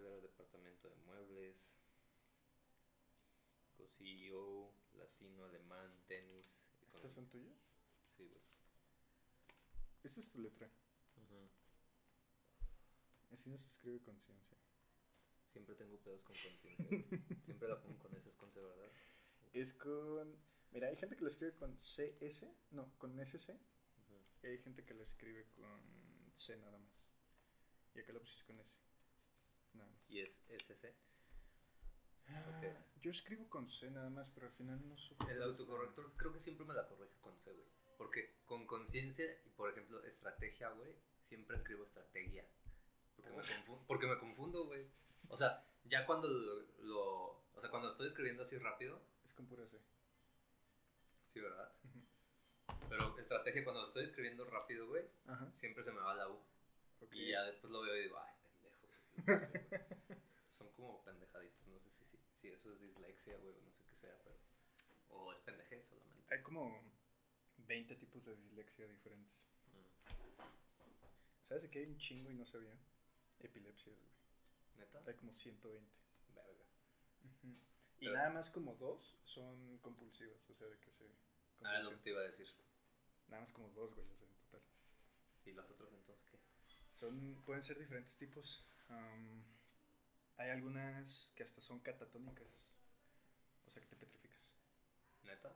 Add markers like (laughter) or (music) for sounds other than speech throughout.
Departamento de Muebles, CEO, Latino, Alemán, Tenis. ¿Estas son tuyas? Sí, güey. Esta es tu letra. Así no se escribe conciencia. Siempre tengo pedos con conciencia. (laughs) Siempre la pongo con S, es con C, ¿verdad? Es con... Mira, hay gente que lo escribe con CS, no, con SC. Ujú. Y hay gente que lo escribe con C nada más. Y acá lo pusiste con S. Más. ¿Y es SC? Ah, es? yo escribo con C nada más, pero al final no supe. El autocorrector creo que siempre me la corrige con C, güey. Porque con conciencia y, por ejemplo, estrategia, güey, siempre escribo estrategia. Porque me, confu- porque me confundo, güey. O sea, ya cuando lo, lo- O sea, cuando estoy escribiendo así rápido. Es con pura C. sí, ¿verdad? Pero estrategia, cuando estoy escribiendo rápido, güey, Ajá. siempre se me va la U. Y ya después lo veo y digo, ay, pendejo. güey". Son como pendejaditos, no sé si, si, si eso es dislexia, güey, o no sé qué sea, pero... O es pendejez solamente. Hay como 20 tipos de dislexia diferentes. Mm. ¿Sabes de qué hay un chingo y no sabía? Epilepsias, güey. ¿Neta? Hay como 120. Verga. Y nada más como dos son compulsivas, o sea, de que se... Ah, es lo que te iba a decir. Nada más como dos, güey, o sea, en total. ¿Y los otros entonces qué? Son, pueden ser diferentes tipos. Am, hay algunas que hasta son catatónicas, o sea, que te petrificas. ¿Neta?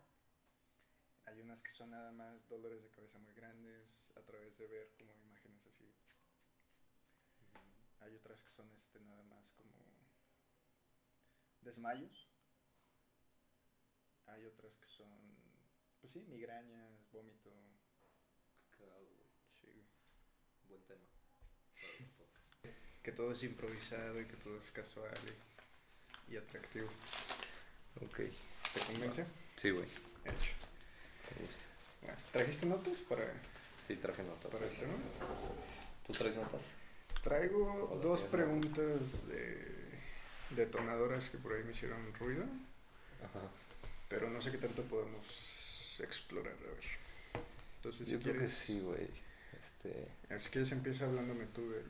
Hay unas que son nada más dolores de cabeza muy grandes a través de ver como imágenes así. Hay otras que son este nada más como desmayos. Hay otras que son, pues sí, migrañas, vómito. Sí, güey. Buen tema. Que todo es improvisado y que todo es casual y, y atractivo. Ok. ¿Te convence? Sí, güey. Hecho. Me gusta. Bueno, ¿Trajiste notas para, Sí, traje notas. para el tema? ¿Tú traes notas? Traigo dos preguntas de detonadoras que por ahí me hicieron ruido, Ajá. pero no sé qué tanto podemos explorar. A ver. Entonces, Yo si creo que sí, güey. Este... a ver, si quieres empieza hablándome tú del,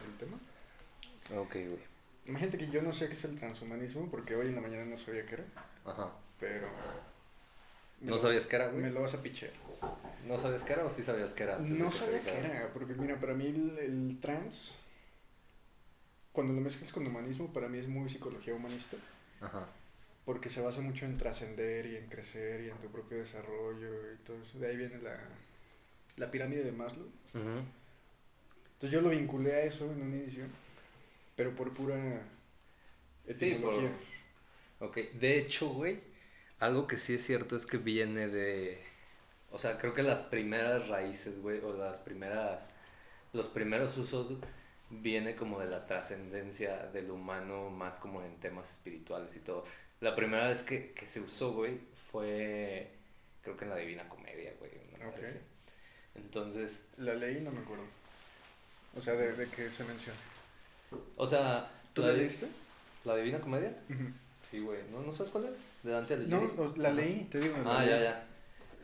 del tema. Ok, güey. Imagínate que yo no sé qué es el transhumanismo, porque hoy en la mañana no sabía qué era, Ajá. pero... ¿No lo- sabías qué era, güey? Me lo vas a pichear. ¿No sabías qué era o sí sabías qué era? antes No sabía qué era, porque mira, para mí el, el trans, cuando lo mezclas con humanismo, para mí es muy psicología humanista, Ajá. porque se basa mucho en trascender y en crecer y en tu propio desarrollo y todo eso. De ahí viene la, la pirámide de Maslow. Entonces yo lo vinculé a eso en un inicio, pero por pura Sí, etimología. por- Ok, de hecho, güey, algo que sí es cierto es que viene de... O sea, creo que las primeras raíces, güey, o las primeras... Los primeros usos viene como de la trascendencia del humano, más como en temas espirituales y todo. La primera vez que, que se usó, güey, fue... Creo que en la Divina Comedia, güey. una madre Ok. así. Entonces, La leí no me acuerdo. O sea, de, de qué se menciona. o sea... ¿Tú la leíste? ¿La Divina Comedia? Sí, güey. ¿No, ¿No sabes cuál es? De Dante No, Alighieri. o- la leí, te digo. Ah, ya, ya.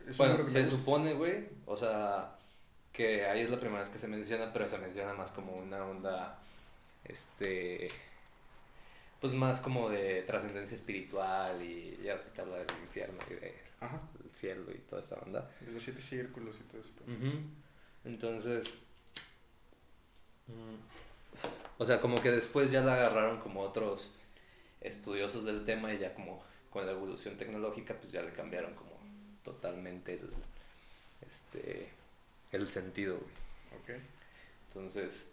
Es Bueno, que se supone, güey, o sea, que ahí es la primera vez que se menciona, pero se menciona más como una onda, este, pues más como de trascendencia espiritual y ya se te habla del infierno y del cielo y toda esa onda. de los siete círculos y todo eso. Entonces, o sea, como que después ya la agarraron como otros estudiosos del tema y ya como con la evolución tecnológica, pues ya le cambiaron como totalmente el, este, el sentido, güey. Ok. Entonces,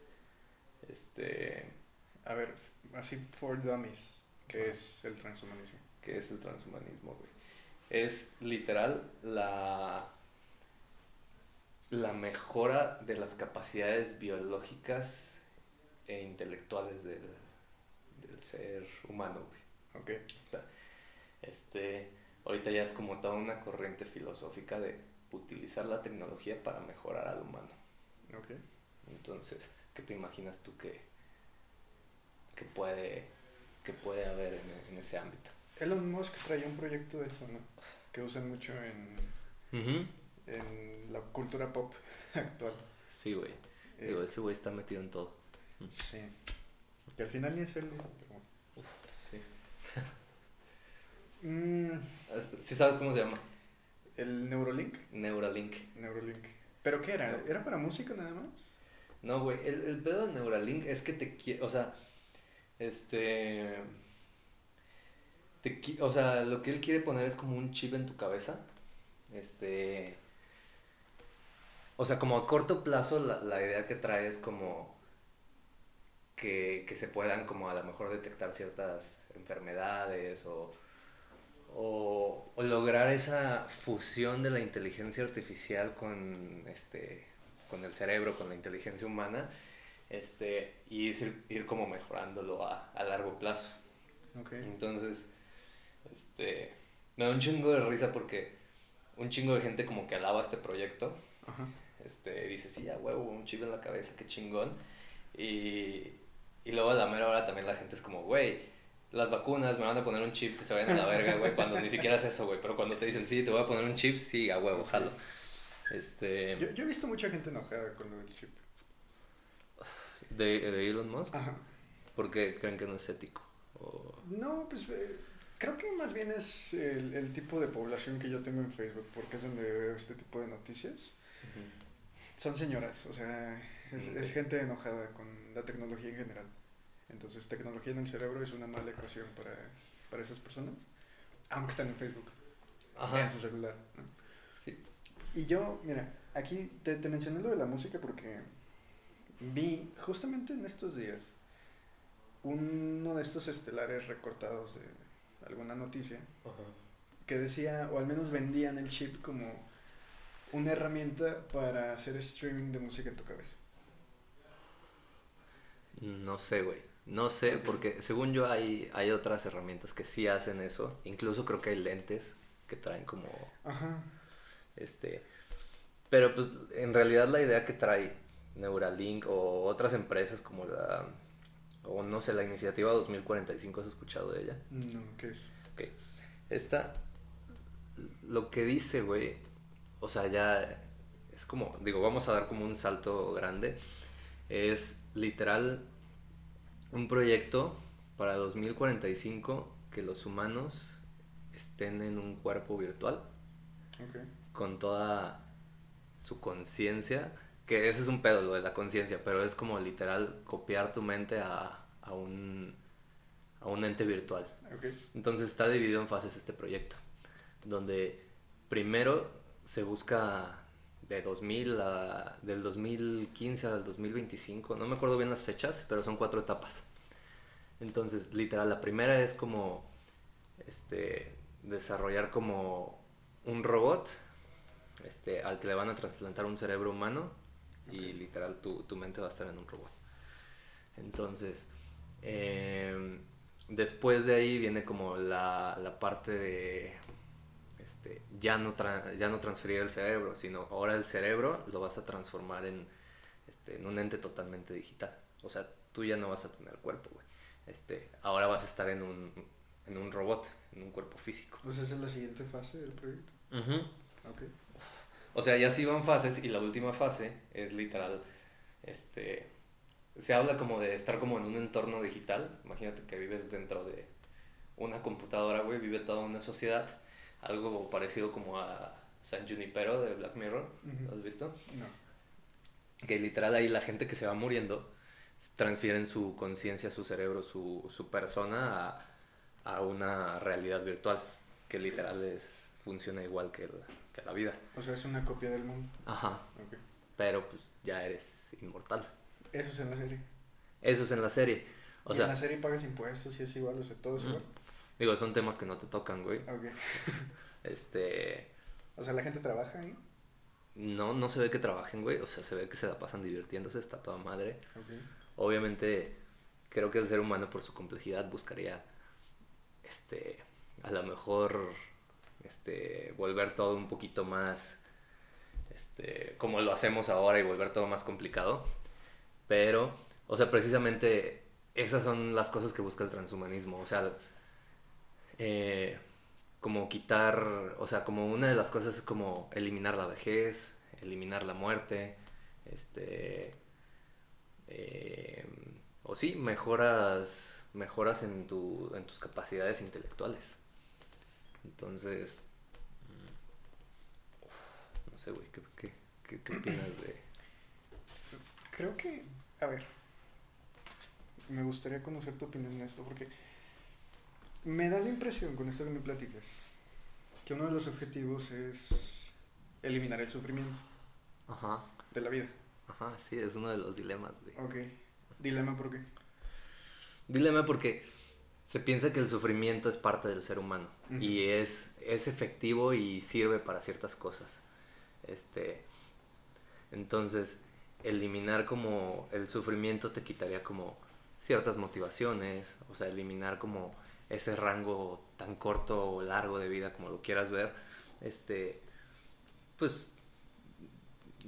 este, A ver, así for dummies, que Ajá. es el transhumanismo. ¿qué es el transhumanismo, güey? Es literal la, la mejora de las capacidades biológicas e intelectuales del, del ser humano, güey. Ok. O sea, este, ahorita ya es como toda una corriente filosófica de utilizar la tecnología para mejorar al humano. Ok. Entonces, ¿qué te imaginas tú que, que, puede, que puede haber en, en ese ámbito? Elon Musk traía un proyecto de eso, ¿no? Que usan mucho en, en la cultura pop (laughs) actual. Sí, güey. Eh, Digo, ese güey está metido en todo. Sí. Que al final ni es él. Sí. (laughs) Mm, ¿Sí sabes cómo se llama? el Neurolink. Neuralink. Neurolink. ¿Pero qué era? ¿Era para música nada más? No, güey, el, el pedo de Neuralink es que te quiere, o sea, este... Te, o sea, lo que él quiere poner es como un chip en tu cabeza. Este... O sea, como a corto plazo la, la idea que trae es como que, que se puedan como a lo mejor detectar ciertas enfermedades o, o, o lograr esa fusión de la inteligencia artificial con este con el cerebro, con la inteligencia humana, este, y ir, ir como mejorándolo a, a largo plazo. Ok. Entonces, este, me da un chingo de risa porque un chingo de gente como que alaba este proyecto, Ajá. Este, dice, sí, a huevo, un chip en la cabeza, qué chingón, y, y luego a la mera hora también la gente es como, güey, las vacunas me van a poner un chip que se vayan a la verga, güey, cuando ni siquiera es eso, güey, pero cuando te dicen, sí, te voy a poner un chip, sí, a huevo, jalo. Este, Yo, yo he visto mucha gente enojada con del chip. de, de Elon Musk, Ajá. porque creen que no es ético. O... No, pues eh, creo que más bien es el, el tipo de población que yo tengo en Facebook, porque es donde veo este tipo de noticias. Son señoras, o sea, es, es gente enojada con la tecnología en general. Entonces, tecnología en el cerebro es una mala ecuación para, para esas personas, aunque están en Facebook, Ajá. en su celular. ¿no? Sí. Y yo, mira, aquí te, te mencioné lo de la música porque vi justamente en estos días uno de estos estelares recortados de alguna noticia que decía, o al menos vendían el chip como una herramienta para hacer streaming de música en tu cabeza. No sé, güey. No sé, porque según yo hay, hay otras herramientas que sí hacen eso. Incluso creo que hay lentes que traen como Ajá. este. Pero pues en realidad la idea que trae Neuralink o otras empresas como la. O no sé, la iniciativa 2045, ¿has escuchado de ella? No, ¿qué es? Ok. Esta, lo que dice, güey, o sea, ya es como, digo, vamos a dar como un salto grande. Es literal un proyecto para 2045 que los humanos estén en un cuerpo virtual Ok. con toda su conciencia, que ese es un pedo, lo de la conciencia, pero es como literal copiar tu mente a, a un, a un ente virtual. Ok. Entonces está dividido en fases este proyecto, donde primero se busca de 2000 a, del 2015 al 2025, no me acuerdo bien las fechas, pero son cuatro etapas. Entonces, literal, la primera es como este, desarrollar como un robot este, al que le van a trasplantar un cerebro humano y literal tu, tu mente va a estar en un robot. Entonces, em, después de ahí viene como la, la parte de este, ya, no tra- ya no transferir el cerebro, sino ahora el cerebro lo vas a transformar en, este, en un ente totalmente digital. O sea, tú ya no vas a tener cuerpo, güey. Este, ahora vas a estar en un, en un robot, en un cuerpo físico. Pues esa es la siguiente fase del proyecto. Ok. O sea, ya sí van fases y la última fase es literal, este, se habla como de estar como en un entorno digital. Imagínate que vives dentro de una computadora, güey, vive toda una sociedad. Algo parecido como a San Junipero de Black Mirror, Ujú. ¿lo has visto? No. Que literal ahí la gente que se va muriendo transfieren su conciencia, su cerebro, su, su persona a, a una realidad virtual, que literal es, funciona igual que la, que la vida. O sea, es una copia del mundo. Ajá, Ok. pero pues ya eres inmortal. Eso es en la serie. Eso es en la serie. O y sea, en la serie pagas impuestos y es igual, o sea, todo es igual. Digo, son temas que no te tocan, güey. Ok. (laughs) Este, O sea, la gente trabaja ahí. no, no se ve que trabajen, güey. O sea, se ve que se la pasan divirtiéndose, está toda madre. Obviamente, creo que el ser humano por su complejidad buscaría, este, a lo mejor, este, volver todo un poquito más, este, como lo hacemos ahora y volver todo más complicado. Pero, o sea, precisamente esas son las cosas que busca el transhumanismo. O sea, eh, como quitar, o sea, como una de las cosas es como eliminar la vejez, eliminar la muerte, este, eh, o sí, mejoras, mejoras en, tu, en tus capacidades intelectuales. Entonces, no sé, güey, ¿qué, qué, qué, qué opinas de...? Creo que, a ver, me gustaría conocer tu opinión en esto, porque me da la impresión con esto que me platicas, que uno de los objetivos es eliminar el sufrimiento Ajá, de la vida. ajá, sí, es uno de los dilemas, güey. Ok. Dilema, ¿por qué? Dilema porque se piensa que el sufrimiento es parte del ser humano y es, es efectivo y sirve para ciertas cosas. Este, entonces, eliminar como el sufrimiento te quitaría como ciertas motivaciones, o sea, eliminar como ese rango tan corto o largo de vida como lo quieras ver, este, pues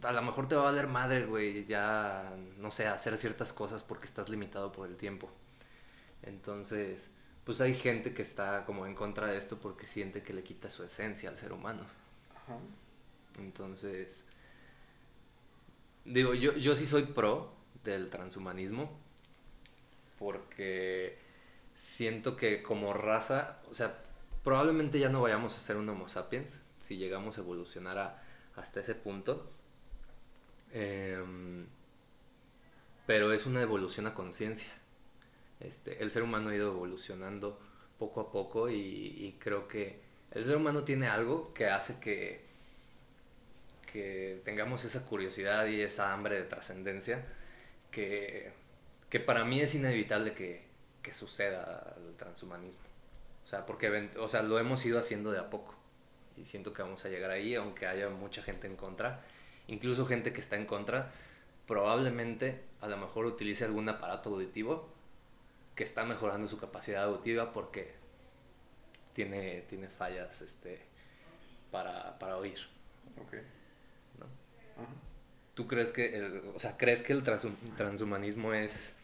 a lo mejor te va a valer madre, güey, ya, no sé, hacer ciertas cosas porque estás limitado por el tiempo. Entonces, pues hay gente que está como en contra de esto porque siente que le quita su esencia al ser humano. Ajá. Entonces, digo, yo, yo sí soy pro del transhumanismo porque siento que como raza, o sea, probablemente ya no vayamos a ser un Homo sapiens si llegamos a evolucionar a- hasta ese punto. Em, pero es una evolución a conciencia. Este, el ser humano ha ido evolucionando poco a poco y, y creo que el ser humano tiene algo que hace que, que tengamos esa curiosidad y esa hambre de trascendencia que, que para mí es inevitable que, que suceda el transhumanismo. O sea, porque o sea, lo hemos ido haciendo de a poco y siento que vamos a llegar ahí, aunque haya mucha gente en contra, incluso gente que está en contra, probablemente a lo mejor utilice algún aparato auditivo que está mejorando su capacidad auditiva porque tiene, tiene fallas este, para, para oír. Ok. ¿no? ¿Tú crees que el, o sea, crees que el transhum- transhumanismo es,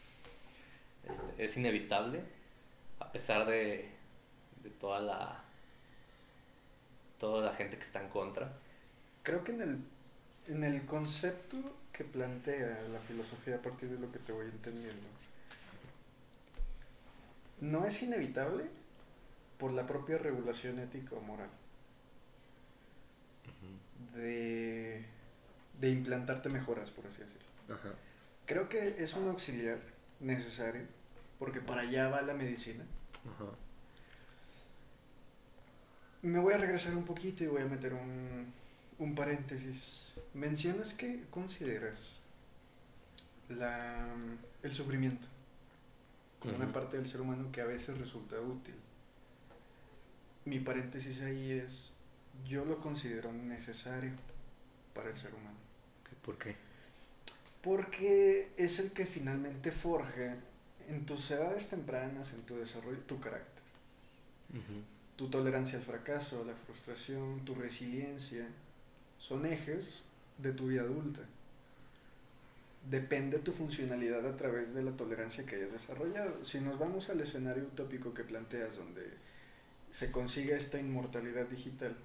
este, es inevitable a pesar de, de toda la toda la gente que está en contra? Creo que en el, en el concepto que plantea la filosofía a partir de lo que te voy entendiendo, no es inevitable por la propia regulación ética o moral de, de implantarte mejoras, por así decirlo. Ajá. Creo que es un auxiliar necesario porque para allá va la medicina. Ajá. Me voy a regresar un poquito y voy a meter un, un paréntesis. Mencionas que consideras la, el sufrimiento como una parte del ser humano que a veces resulta útil. Mi paréntesis ahí es, yo lo considero necesario para el ser humano. ¿Por qué? Porque es el que finalmente forja en tus edades tempranas, en tu desarrollo, tu carácter. Tu tolerancia al fracaso, la frustración, tu resiliencia, son ejes de tu vida adulta. Depende tu funcionalidad a través de la tolerancia que hayas desarrollado. Si nos vamos al escenario utópico que planteas, donde se consigue esta inmortalidad digital.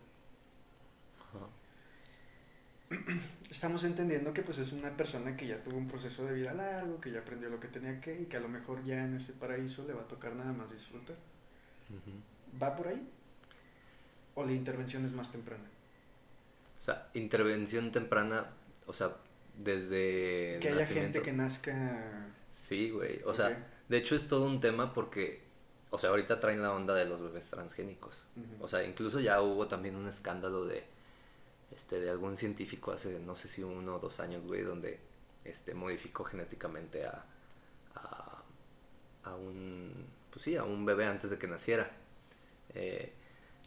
(clears throat) estamos entendiendo que pues es una persona que ya tuvo un proceso de vida largo, que ya aprendió lo que tenía que y que a lo mejor ya en ese paraíso le va a tocar nada más disfrutar. Ujú. ¿Va por ahí? ¿O la intervención es más temprana? O sea, intervención temprana, o sea, desde que haya nacimiento. gente que nazca... Sí, güey. O sea, Ok. de hecho es todo un tema porque, o sea, ahorita traen la onda de los bebés transgénicos. Ujú. O sea, incluso ya hubo también un escándalo de, este, de algún científico hace, no sé si uno o dos años, güey, donde, este, modificó genéticamente a, a, a un, pues sí, a un bebé antes de que naciera. Eh,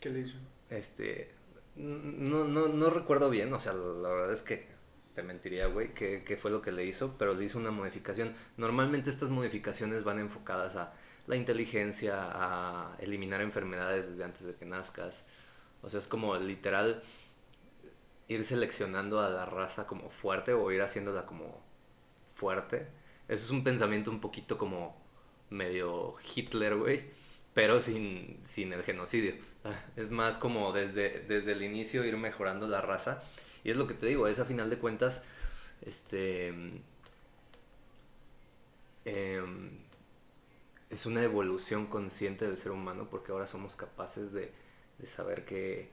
¿Qué le hizo? este, no, no, no recuerdo bien, o sea, la verdad es que te mentiría, güey, qué, qué fue lo que le hizo, pero le hizo una modificación. Normalmente estas modificaciones van enfocadas a la inteligencia, a eliminar enfermedades desde antes de que nazcas. O sea, es como literal ir seleccionando a la raza como fuerte o ir haciéndola como fuerte. Eso es un pensamiento un poquito como medio Hitler, güey, pero sin, sin el genocidio. Ah, Es más como desde, desde el inicio ir mejorando la raza. Y es lo que te digo, es a final de cuentas, este... em, es una evolución consciente del ser humano porque ahora somos capaces de, de saber que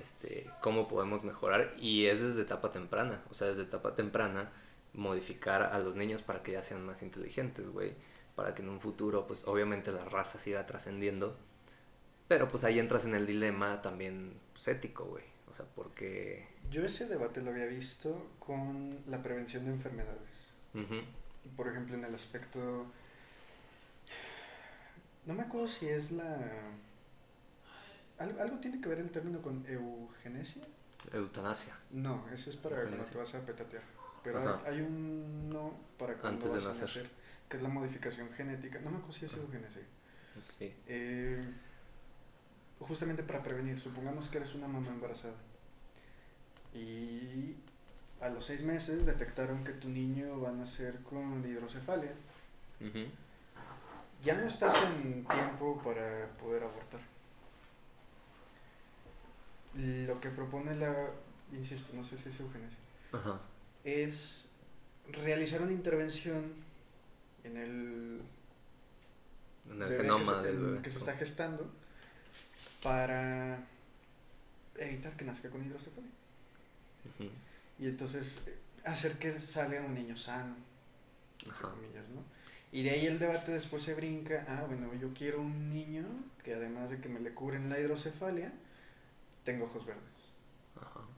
este, cómo podemos mejorar y es desde etapa temprana, o sea, desde etapa temprana modificar a los niños para que ya sean más inteligentes, güey, para que en un futuro, pues obviamente la raza siga trascendiendo, pero pues ahí entras en el dilema también pues, ético, güey, o sea, porque... Yo ese debate lo había visto con la prevención de enfermedades. Por ejemplo, en el aspecto... No me acuerdo si es la ¿Algo, tiene que ver el término con eugenesia? Eutanasia. No, ese es para cuando te vas a petatear. Pero hay, uno para cuando Antes vas de nacer. a nacer, que es la modificación genética. No me acuerdo si es eugenesia. Eh, justamente para prevenir, supongamos que eres una mamá embarazada y a los seis meses detectaron que tu niño va a nacer con hidrocefalia. Ya no estás en tiempo para poder abortar lo que propone la, insisto, no sé si es eugenesia, es realizar una intervención en el, en el genoma que del bebé. que se está gestando para evitar que nazca con hidrocefalia. Y entonces eh, hacer que salga un niño sano, comillas, ¿no? Y de ahí el debate después se brinca, ah, bueno, yo quiero un niño que además de que me le cubren la hidrocefalia, tengo ojos verdes.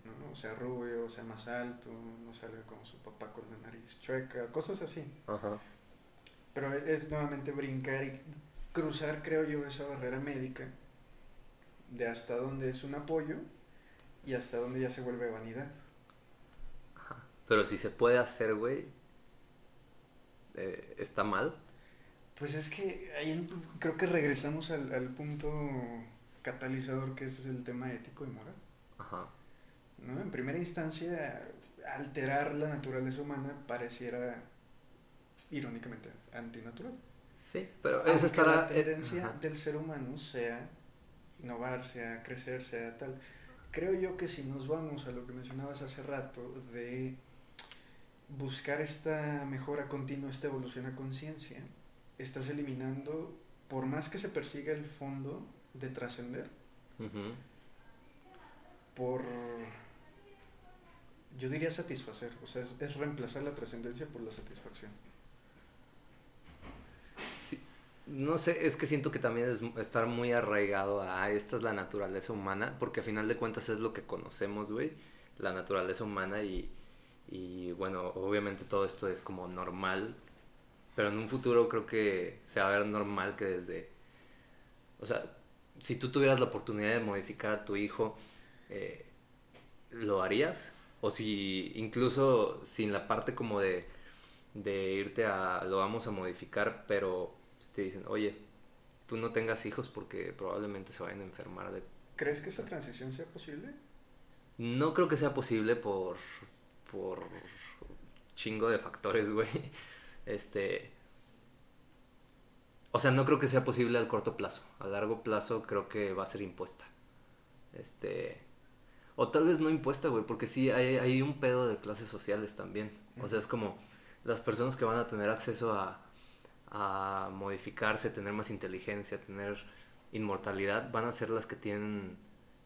¿no? O sea, rubio, o sea, más alto, no salga como su papá con la nariz chueca, cosas así. Pero es nuevamente brincar y cruzar, creo yo, esa barrera médica de hasta dónde es un apoyo y hasta dónde ya se vuelve vanidad. Pero si se puede hacer, güey, eh, ¿está mal? Pues es que ahí creo que regresamos al, al punto catalizador que ese es el tema ético y moral. Ajá. ¿No? En primera instancia, alterar la naturaleza humana pareciera irónicamente antinatural. Sí, pero esa estará... La eh, tendencia del ser humano sea innovar, sea crecer, sea tal. Creo yo que si nos vamos a lo que mencionabas hace rato de buscar esta mejora continua, esta evolución a conciencia, estás eliminando, por más que se persiga el fondo, de trascender por, yo diría satisfacer, o sea, es, reemplazar la trascendencia por la satisfacción. Sí, no sé, es que siento que también es estar muy arraigado a esta es la naturaleza humana, porque a final de cuentas es lo que conocemos, güey, la naturaleza humana y, y bueno, obviamente todo esto es como normal, pero en un futuro creo que se va a ver normal que desde, o sea, si tú tuvieras la oportunidad de modificar a tu hijo, eh, ¿lo harías? O si incluso sin la parte como de, de irte a lo vamos a modificar, pero te dicen, oye, tú no tengas hijos porque probablemente se vayan a enfermar de... ¿Crees que esa transición sea posible? No creo que sea posible por, por chingo de factores, (laughs) güey. Este, o sea, no creo que sea posible al corto plazo. A largo plazo creo que va a ser impuesta. Este. O tal vez no impuesta, güey, porque sí hay, hay, un pedo de clases sociales también. O sea, es como las personas que van a tener acceso a, a modificarse, tener más inteligencia, tener inmortalidad, van a ser las que tienen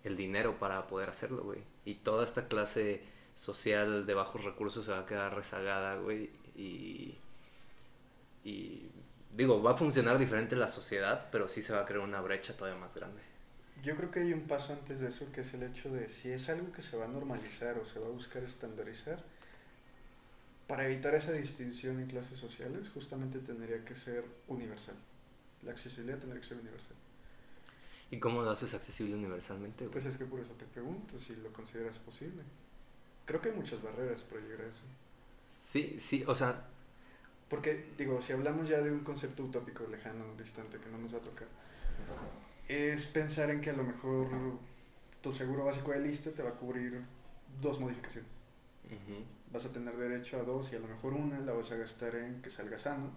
el dinero para poder hacerlo, güey. Y toda esta clase social de bajos recursos se va a quedar rezagada, güey. Y, y digo, va a funcionar diferente la sociedad, pero sí se va a crear una brecha todavía más grande. Yo creo que hay un paso antes de eso, que es el hecho de si es algo que se va a normalizar o se va a buscar estandarizar, para evitar esa distinción en clases sociales, justamente tendría que ser universal. La accesibilidad tendría que ser universal. ¿Y cómo lo haces accesible universalmente? Pues es que por eso te pregunto si lo consideras posible. Creo que hay muchas barreras para llegar a eso. Sí, sí, o sea, porque, digo, si hablamos ya de un concepto utópico, lejano, distante, que no nos va a tocar, es pensar en que a lo mejor tu seguro básico de lista te va a cubrir dos modificaciones. Vas a tener derecho a dos y a lo mejor una la vas a gastar en que salga sano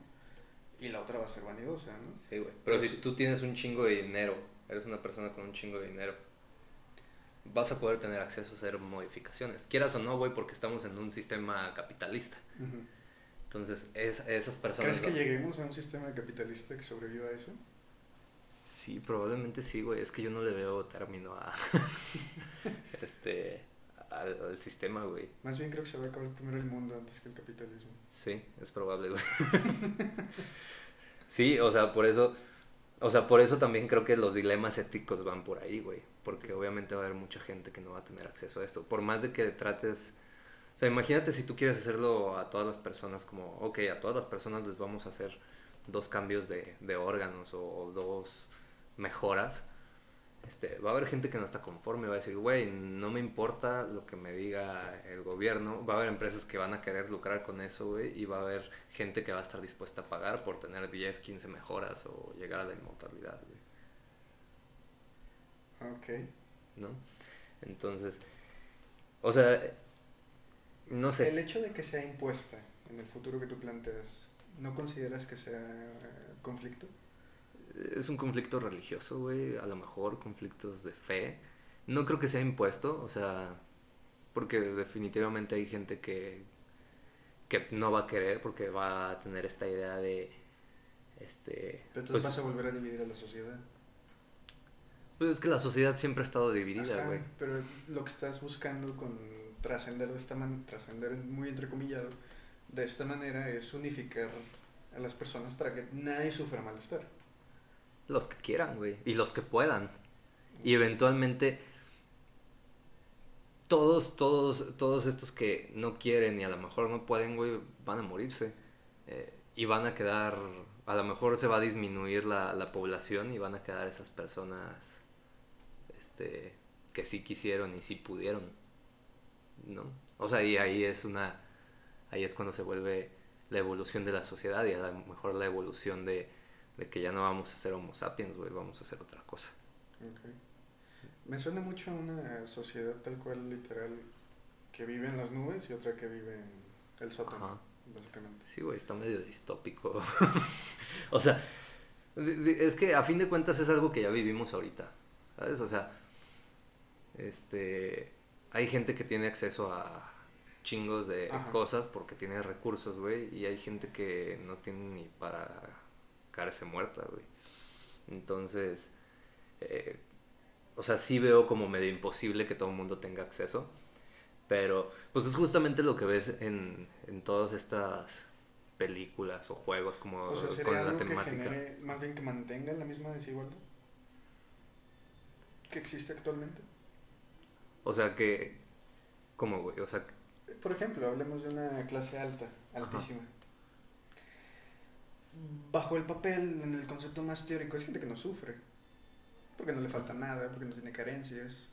y la otra va a ser vanidosa, ¿no? Sí, güey. Pero, si tú tienes un chingo de dinero, eres una persona con un chingo de dinero, vas a poder tener acceso a hacer modificaciones. Quieras o no, güey, porque estamos en un sistema capitalista. Entonces, es, esas personas... ¿Crees que lleguemos a un sistema capitalista que sobreviva a eso? Sí, probablemente sí, güey. Es que yo no le veo término a... (laughs) este... Al, al sistema, güey. Más bien creo que se va a acabar primero el mundo antes que el capitalismo. Sí, es probable, güey. (laughs) sí, o sea, por eso... O sea, por eso también creo que los dilemas éticos van por ahí, güey. Porque obviamente va a haber mucha gente que no va a tener acceso a esto. Por más de que trates... O sea, imagínate si tú quieres hacerlo a todas las personas como, ok, a todas las personas les vamos a hacer dos cambios de, de órganos o, o dos mejoras. Este, va a haber gente que no está conforme, va a decir, güey, no me importa lo que me diga el gobierno. Va a haber empresas que van a querer lucrar con eso, güey, y va a haber gente que va a estar dispuesta a pagar por tener 10, 15 mejoras o llegar a la inmortalidad, güey. Ok. ¿No? Entonces, o sea, no sé. El hecho de que sea impuesta en el futuro que tú planteas, ¿no consideras que sea eh, conflicto? Es un conflicto religioso, güey, a lo mejor conflictos de fe. No creo que sea impuesto, o sea, porque definitivamente hay gente que, que no va a querer porque va a tener esta idea de, este... Pero entonces pues, vas a volver a dividir a la sociedad. pues es que la sociedad siempre ha estado dividida, güey. pero lo que estás buscando con trascender de esta manera, trascender muy entrecomillado, de esta manera es unificar a las personas para que nadie sufra malestar. Los que quieran, güey. Y los que puedan. Y eventualmente todos, todos, todos estos que no quieren y a lo mejor no pueden, güey, van a morirse. Eh, y van a quedar, a lo mejor se va a disminuir la, la población y van a quedar esas personas este, que sí quisieron y sí pudieron. ¿No? O sea, y ahí es una, ahí es cuando se vuelve la evolución de la sociedad y a lo mejor la evolución de, de que ya no vamos a ser homo sapiens, güey, vamos a hacer otra cosa. Ok. Me suena mucho a una sociedad tal cual, literal, que vive en las nubes y otra que vive en el sótano, Ajá. básicamente. Sí, güey, está medio distópico. (laughs) o sea, es que a fin de cuentas es algo que ya vivimos ahorita, ¿sabes? O sea, este, hay gente que tiene acceso a chingos de Ajá. cosas porque tiene recursos, güey, y hay gente que no tiene ni para caerse muerta, güey. Entonces, eh, o sea, sí veo como medio imposible que todo el mundo tenga acceso. Pero, pues es justamente lo que ves en, en todas estas películas o juegos como O sea, con la que temática. genere, más bien que mantenga la misma desigualdad que existe actualmente. O sea que, ¿cómo, güey? O sea, Por ejemplo, hablemos de una clase alta, Ajá. altísima. Bajo el papel, en el concepto más teórico, es gente que no sufre. Porque no le falta nada, porque no tiene carencias.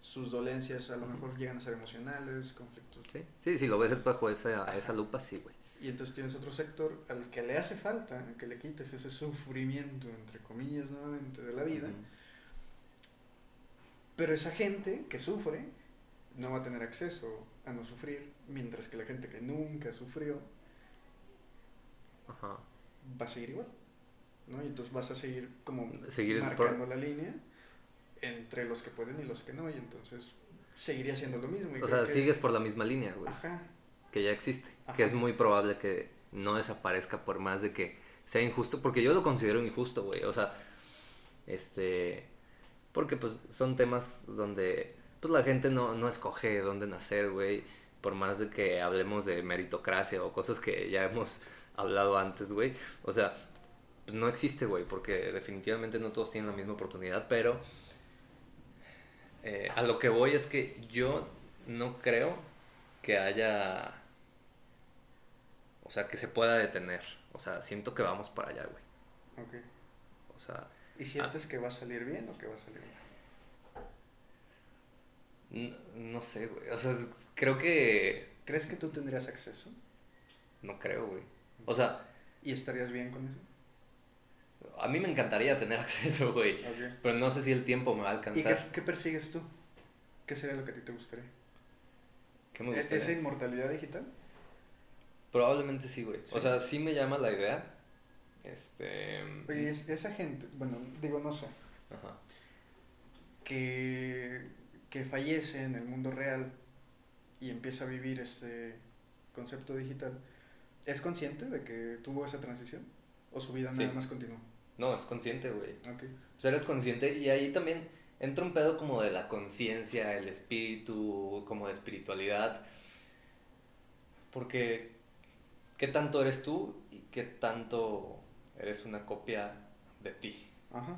Sus dolencias a lo mejor llegan a ser emocionales, conflictos. sí, sí, si lo ves bajo esa, esa lupa, sí, güey. Y entonces tienes otro sector al que le hace falta que le quites ese sufrimiento, entre comillas, nuevamente, de la vida. Pero esa gente que sufre no va a tener acceso a no sufrir, mientras que la gente que nunca sufrió Ajá. va a seguir igual. ¿no? Y entonces vas a seguir como Seguir marcando la línea entre los que pueden y los que no, y entonces seguiría siendo lo mismo. y O sea, que- sigues por la misma línea, güey. Ajá, que ya existe, Ajá. que es muy probable que no desaparezca por más de que sea injusto, porque yo lo considero injusto, güey, o sea, este, porque pues son temas donde pues la gente no, no escoge dónde nacer, güey, por más de que hablemos de meritocracia o cosas que ya hemos hablado antes, güey, o sea, no existe, güey, porque definitivamente no todos tienen la misma oportunidad, pero eh, a lo que voy es que yo no creo que haya o sea, que se pueda detener. O sea, siento que vamos para allá, güey. ok. O sea, ¿Y sientes que va a salir bien o que va a salir mal? n- no, sé, güey. O sea, creo que... ¿Crees que tú tendrías acceso? No creo, güey. O sea, ¿Y estarías bien con eso? a mí me encantaría tener (laughs) acceso, güey. Pero no sé si el tiempo me va a ¿Y qué, alcanzar. qué persigues tú? ¿Qué sería lo que a ti te gustaría? ¿Qué me ¿E- gustaría? ¿Esa inmortalidad digital? Probablemente sí, güey. Sí. O sea, sí me llama la idea. Este... Oye, es- esa gente, bueno, digo, no sé, Ajá. que, que fallece en el mundo real y empieza a vivir este concepto digital, ¿Es consciente de que tuvo esa transición? ¿O su vida Sí. nada más continuó? No, es consciente, güey. Ok. O sea, eres consciente y ahí también entra un pedo como de la conciencia, el espíritu, como de espiritualidad. Porque, ¿qué tanto eres tú y qué tanto eres una copia de ti? Ajá.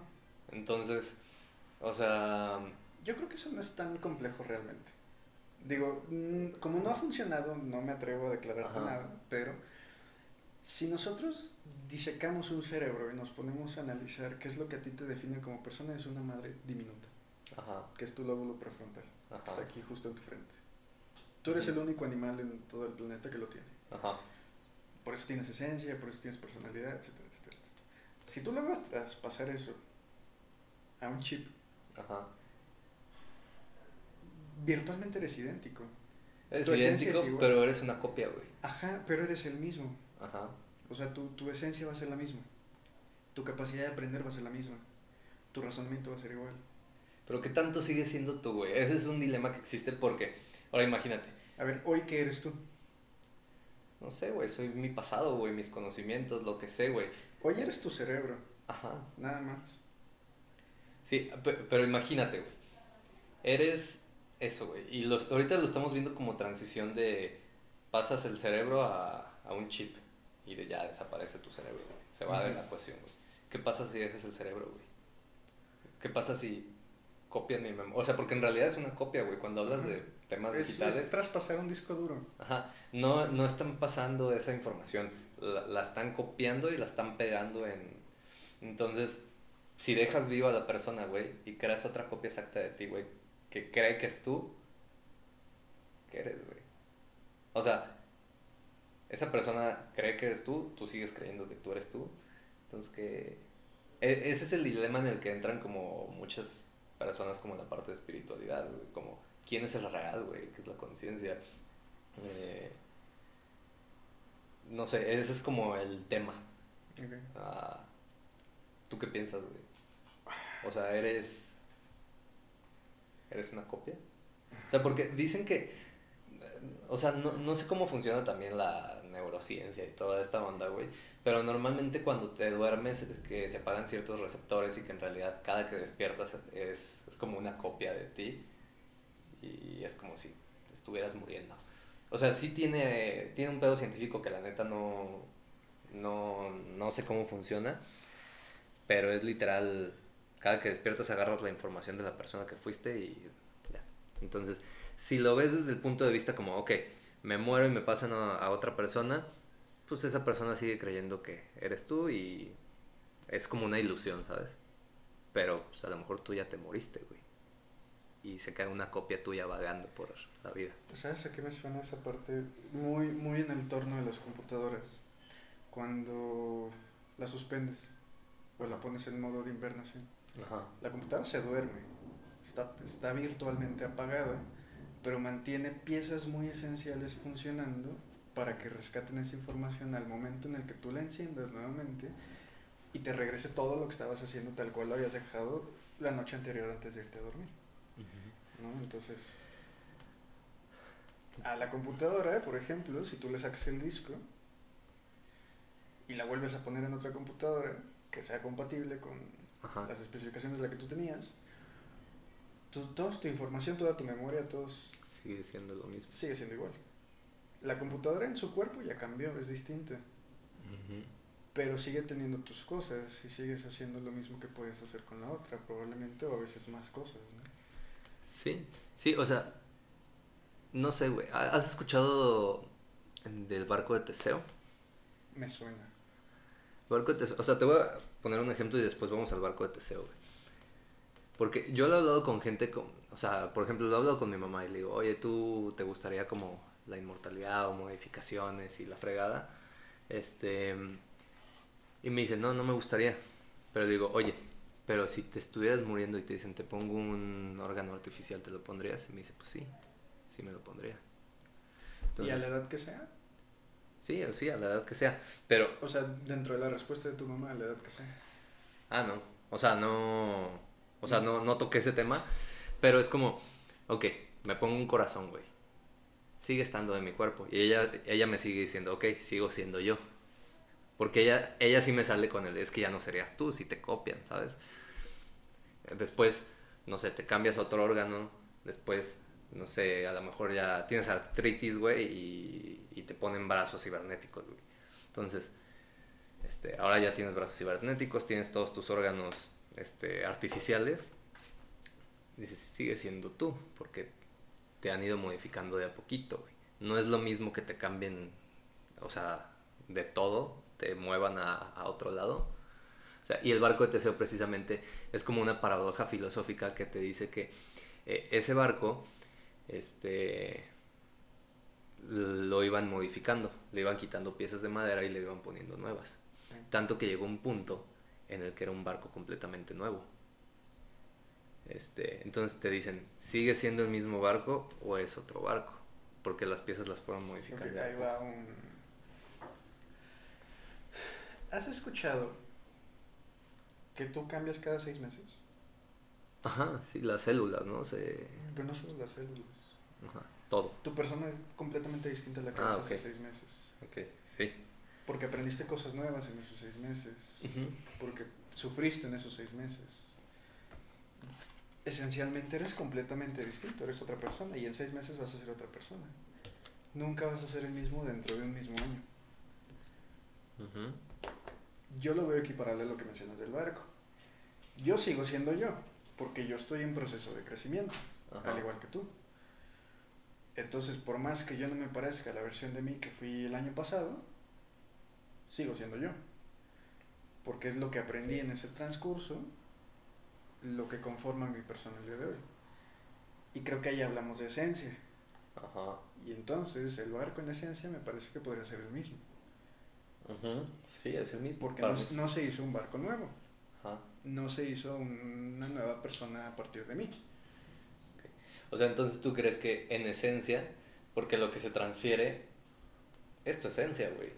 Entonces, o sea, Yo creo que eso no es tan complejo realmente. Digo, como no ha funcionado, no me atrevo a declararte Ajá. nada, pero si nosotros disecamos un cerebro y nos ponemos a analizar qué es lo que a ti te define como persona, es una madre diminuta, ajá, que es tu lóbulo prefrontal, que ajá, está aquí justo en tu frente. Tú eres el único animal en todo el planeta que lo tiene. ajá, Por eso tienes esencia, por eso tienes personalidad, etcétera. Si tú logras traspasar eso a un chip, ajá. virtualmente eres idéntico. Eres Tu idéntico, es pero eres una copia, güey. Ajá, pero eres el mismo. Ajá, O sea, tu, tu esencia va a ser la misma. Tu capacidad de aprender va a ser la misma. Tu razonamiento va a ser igual. pero ¿qué tanto sigue siendo tú, güey? Ese es un dilema que existe porque, ahora imagínate, A ver, hoy qué eres tú. no sé, güey, soy mi pasado, güey, mis conocimientos, lo que sé, güey. Hoy eres tu cerebro, Ajá. nada más. Sí, pe- pero imagínate, güey. Eres eso, güey. Y los, ahorita lo estamos viendo como transición de pasas el cerebro a, a un chip y de ya desaparece tu cerebro, güey. Se va de la ecuación, güey. ¿Qué pasa si dejas el cerebro, güey? ¿Qué pasa si copian mi memoria? O sea, porque en realidad es una copia, güey. Cuando hablas de temas Es, digitales, es traspasar un disco duro. ajá, no, no están pasando esa información. La, la están copiando y la están pegando en... Entonces, si dejas viva a la persona, güey, y creas otra copia exacta de ti, güey, que cree que es tú, ¿qué eres, güey? O sea, esa persona cree que eres tú, tú sigues creyendo que tú eres tú. Entonces, que... e- Ese es el dilema en el que entran como muchas personas como en la parte de espiritualidad, güey, como quién es el real, güey, qué es la conciencia. Eh, no sé, ese es como el tema. Ok. Ah, ¿Tú qué piensas, güey? O sea, eres. ¿Eres una copia? O sea, porque dicen que. O sea, no, no sé cómo funciona también la neurociencia y toda esta onda, güey. Pero normalmente cuando te duermes, es que se apagan ciertos receptores y que en realidad cada que despiertas es, es como una copia de ti. Y es como si estuvieras muriendo. O sea, sí tiene, tiene un pedo científico que la neta no, no, no sé cómo funciona, pero es literal, cada que despiertas agarras la información de la persona que fuiste y ya. Entonces, si lo ves desde el punto de vista como, ok, me muero y me pasan a, otra persona, pues esa persona sigue creyendo que eres tú y es como una ilusión, ¿sabes? Pero pues, a lo mejor tú ya te moriste, güey. Y se queda una copia tuya vagando por la vida. ¿Sabes a qué me suena esa parte? Muy, muy en el torno de las computadoras. Cuando la suspendes o la pones en modo de invernación. Ajá. La computadora se duerme, está, está virtualmente apagada, pero mantiene piezas muy esenciales funcionando para que rescaten esa información al momento en el que tú la enciendas nuevamente y te regrese todo lo que estabas haciendo tal cual lo habías dejado la noche anterior antes de irte a dormir. ¿no? Entonces, a la computadora, por ejemplo, si tú le sacas el disco y la vuelves a poner en otra computadora que sea compatible con Ajá. las especificaciones de la que tú tenías, tu- toda tu información, toda tu memoria, todo s- Sigue siendo lo mismo. sigue siendo igual. La computadora en su cuerpo ya cambió, es distinta, pero sigue teniendo tus cosas y sigues haciendo lo mismo que puedes hacer con la otra, probablemente, o a veces más cosas. ¿no? Sí, sí, o sea, no sé, güey. ¿ha- ¿Has escuchado del barco de Teseo? Me suena. Barco de Teseo, o sea, te voy a poner un ejemplo y después vamos al barco de Teseo, güey. Porque yo lo he hablado con gente, con, o sea, por ejemplo, lo he hablado con mi mamá y le digo, oye, ¿tú te gustaría como la inmortalidad o modificaciones y la fregada? Este, y me dice, no, no me gustaría. Pero digo, oye, pero si te estuvieras muriendo y te dicen, te pongo un órgano artificial, ¿te lo pondrías? Y me dice, pues sí, sí me lo pondría. ¿Y a la edad que sea? sí, o sí, a la edad que sea. Pero O sea, dentro de la respuesta de tu mamá, a la edad que sea. Ah, no. O sea, no. O sea, no, no toqué ese tema. Pero es como, ok, me pongo un corazón, güey. sigue estando en mi cuerpo. Y ella, ella me sigue diciendo, ok, sigo siendo yo. Porque ella, ella sí me sale con el, es que ya no serías tú si te copian, ¿sabes? Después, no sé, te cambias otro órgano, después, no sé, a lo mejor ya tienes artritis, güey, y, y te ponen brazos cibernéticos, güey. Entonces, este, ahora ya tienes brazos cibernéticos, tienes todos tus órganos este, artificiales. Dices, sigue siendo tú, porque te han ido modificando de a poquito, güey. No es lo mismo que te cambien, o sea, de todo, te muevan a, a otro lado. O sea, y el barco de Teseo precisamente es como una paradoja filosófica que te dice que eh, ese barco, este, lo iban modificando, le iban quitando piezas de madera y le iban poniendo nuevas. Tanto que llegó un punto en el que era un barco completamente nuevo. Este, entonces te dicen, ¿sigue siendo el mismo barco o es otro barco? Porque las piezas las fueron modificando. Ok, ahí va un... ¿Has escuchado que tú cambias cada seis meses? Ajá, sí, las células, ¿no? Se... Pero no solo las células. Ajá, todo. Tu persona es completamente distinta a la que Ah, hace seis meses. Ok, sí. Porque aprendiste cosas nuevas en esos seis meses. Porque sufriste en esos seis meses. Esencialmente eres completamente distinto, eres otra persona y en seis meses vas a ser otra persona. Nunca vas a ser el mismo dentro de un mismo año. Yo lo veo equiparable a lo que mencionas del barco. Yo sigo siendo yo, porque yo estoy en proceso de crecimiento, al igual que tú. Entonces, por más que yo no me parezca la versión de mí que fui el año pasado, sigo siendo yo. Porque es lo que aprendí en ese transcurso, lo que conforma mi persona el día de hoy. Y creo que ahí hablamos de esencia. Ajá. Y entonces el barco en esencia me parece que podría ser el mismo. Ujú. Sí, es el mismo. Porque no, no se hizo un barco nuevo. Ajá. no se hizo una nueva persona a partir de mí. O sea, entonces tú crees que en esencia, porque lo que se transfiere es tu esencia, güey.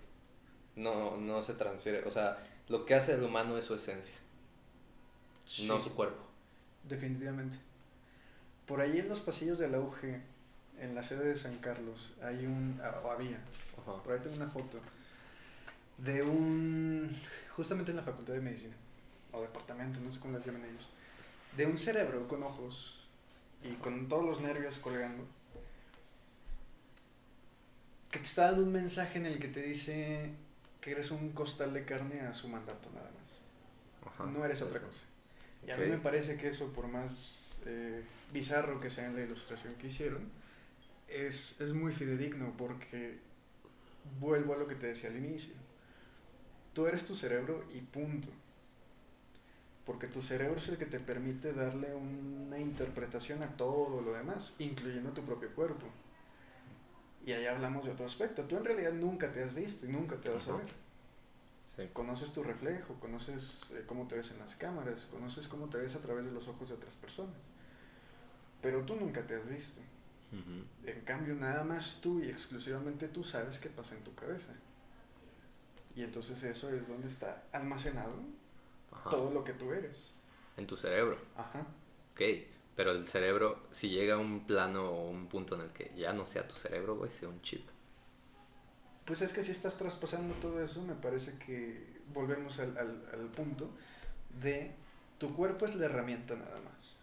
No, no se transfiere. O sea, lo que hace el humano es su esencia, no su cuerpo. Definitivamente. Por ahí en los pasillos del auge, en la sede de San Carlos, hay un, ah, o había, Ajá. por ahí tengo una foto, de un, justamente en la Facultad de Medicina, o departamento, no sé cómo le llaman ellos, de un cerebro con ojos y con todos los nervios colgando, que te está dando un mensaje en el que te dice que eres un costal de carne a su mandato nada más. Ajá. No eres otra cosa. Y a mí me parece que eso, por más eh, bizarro que sea en la ilustración que hicieron, es, es muy fidedigno porque vuelvo a lo que te decía al inicio. Tú eres tu cerebro y punto. Porque tu cerebro es el que te permite darle una interpretación a todo lo demás, incluyendo tu propio cuerpo. Y ahí hablamos de otro aspecto. Tú en realidad nunca te has visto y nunca te vas a ver. Sí. Conoces tu reflejo, conoces eh, cómo te ves en las cámaras, conoces cómo te ves a través de los ojos de otras personas. Pero tú nunca te has visto. Ujú. En cambio, nada más tú y exclusivamente tú sabes qué pasa en tu cabeza. Y entonces eso es donde está almacenado Ajá. todo lo que tú eres. En tu cerebro. Ajá. Ok. Pero el cerebro, si llega a un plano o un punto en el que ya no sea tu cerebro, güey, sea un chip. Pues es que si estás traspasando todo eso, me parece que volvemos al, al, al punto de tu cuerpo es la herramienta nada más.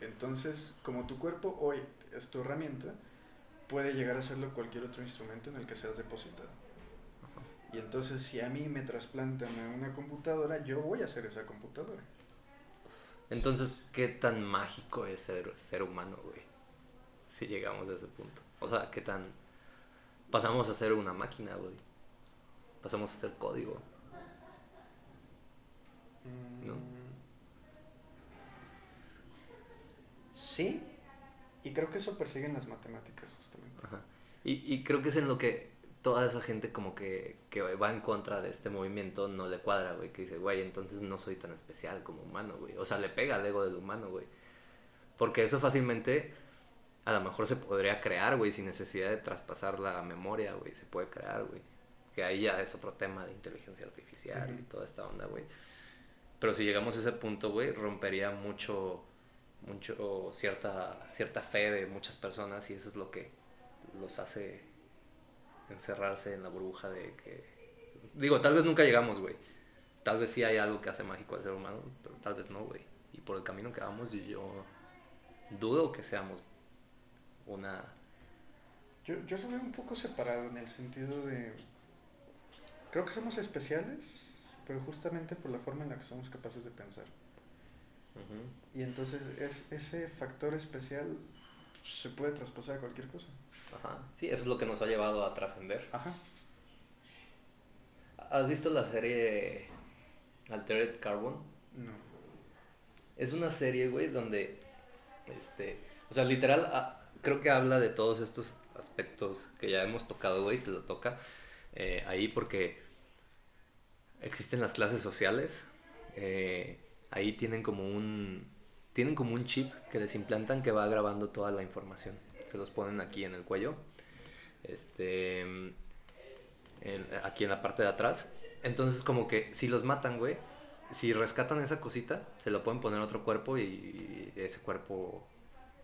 Entonces, como tu cuerpo hoy es tu herramienta, puede llegar a serlo cualquier otro instrumento en el que seas depositado. Y entonces, si a mí me trasplantan a una computadora, yo voy a ser esa computadora. Entonces, ¿qué tan mágico es ser, ser humano, güey? Si llegamos a ese punto. O sea, ¿qué tan... Pasamos a ser una máquina, güey. Pasamos a ser código. ¿No? Sí, y creo que eso persiguen las matemáticas justamente. Ajá. Y, y creo que es en lo que toda esa gente como que, que va en contra de este movimiento no le cuadra, güey. Que dice, güey, entonces no soy tan especial como humano, güey. O sea, le pega al ego del humano, güey. Porque eso fácilmente a lo mejor se podría crear, güey, sin necesidad de traspasar la memoria, güey. Se puede crear, güey. Que ahí ya es otro tema de inteligencia artificial y toda esta onda, güey. Pero si llegamos a ese punto, güey, rompería mucho, mucho, cierta, cierta fe de muchas personas y eso es lo que, los hace encerrarse en la burbuja de que... Digo, tal vez nunca llegamos, güey. Tal vez sí hay algo que hace mágico al ser humano, pero tal vez no, güey. Y por el camino que vamos, yo dudo que seamos una... Yo, yo lo veo un poco separado en el sentido de... Creo que somos especiales, pero justamente por la forma en la que somos capaces de pensar. Y entonces es, ese factor especial se puede traspasar a cualquier cosa. Ajá. Sí, eso es lo que nos ha llevado a trascender. Ajá. ¿Has visto la serie Altered Carbon? No. Es una serie, güey, donde, este, o sea, literal, ah, creo que habla de todos estos aspectos que ya hemos tocado, güey, te lo toca eh, ahí porque existen las clases sociales, eh, ahí tienen como un, tienen como un chip que les implantan que va grabando toda la información, se los ponen aquí en el cuello, este, en- aquí en la parte de atrás, entonces como que si los matan, güey, si rescatan esa cosita, se lo pueden poner a otro cuerpo y ese cuerpo,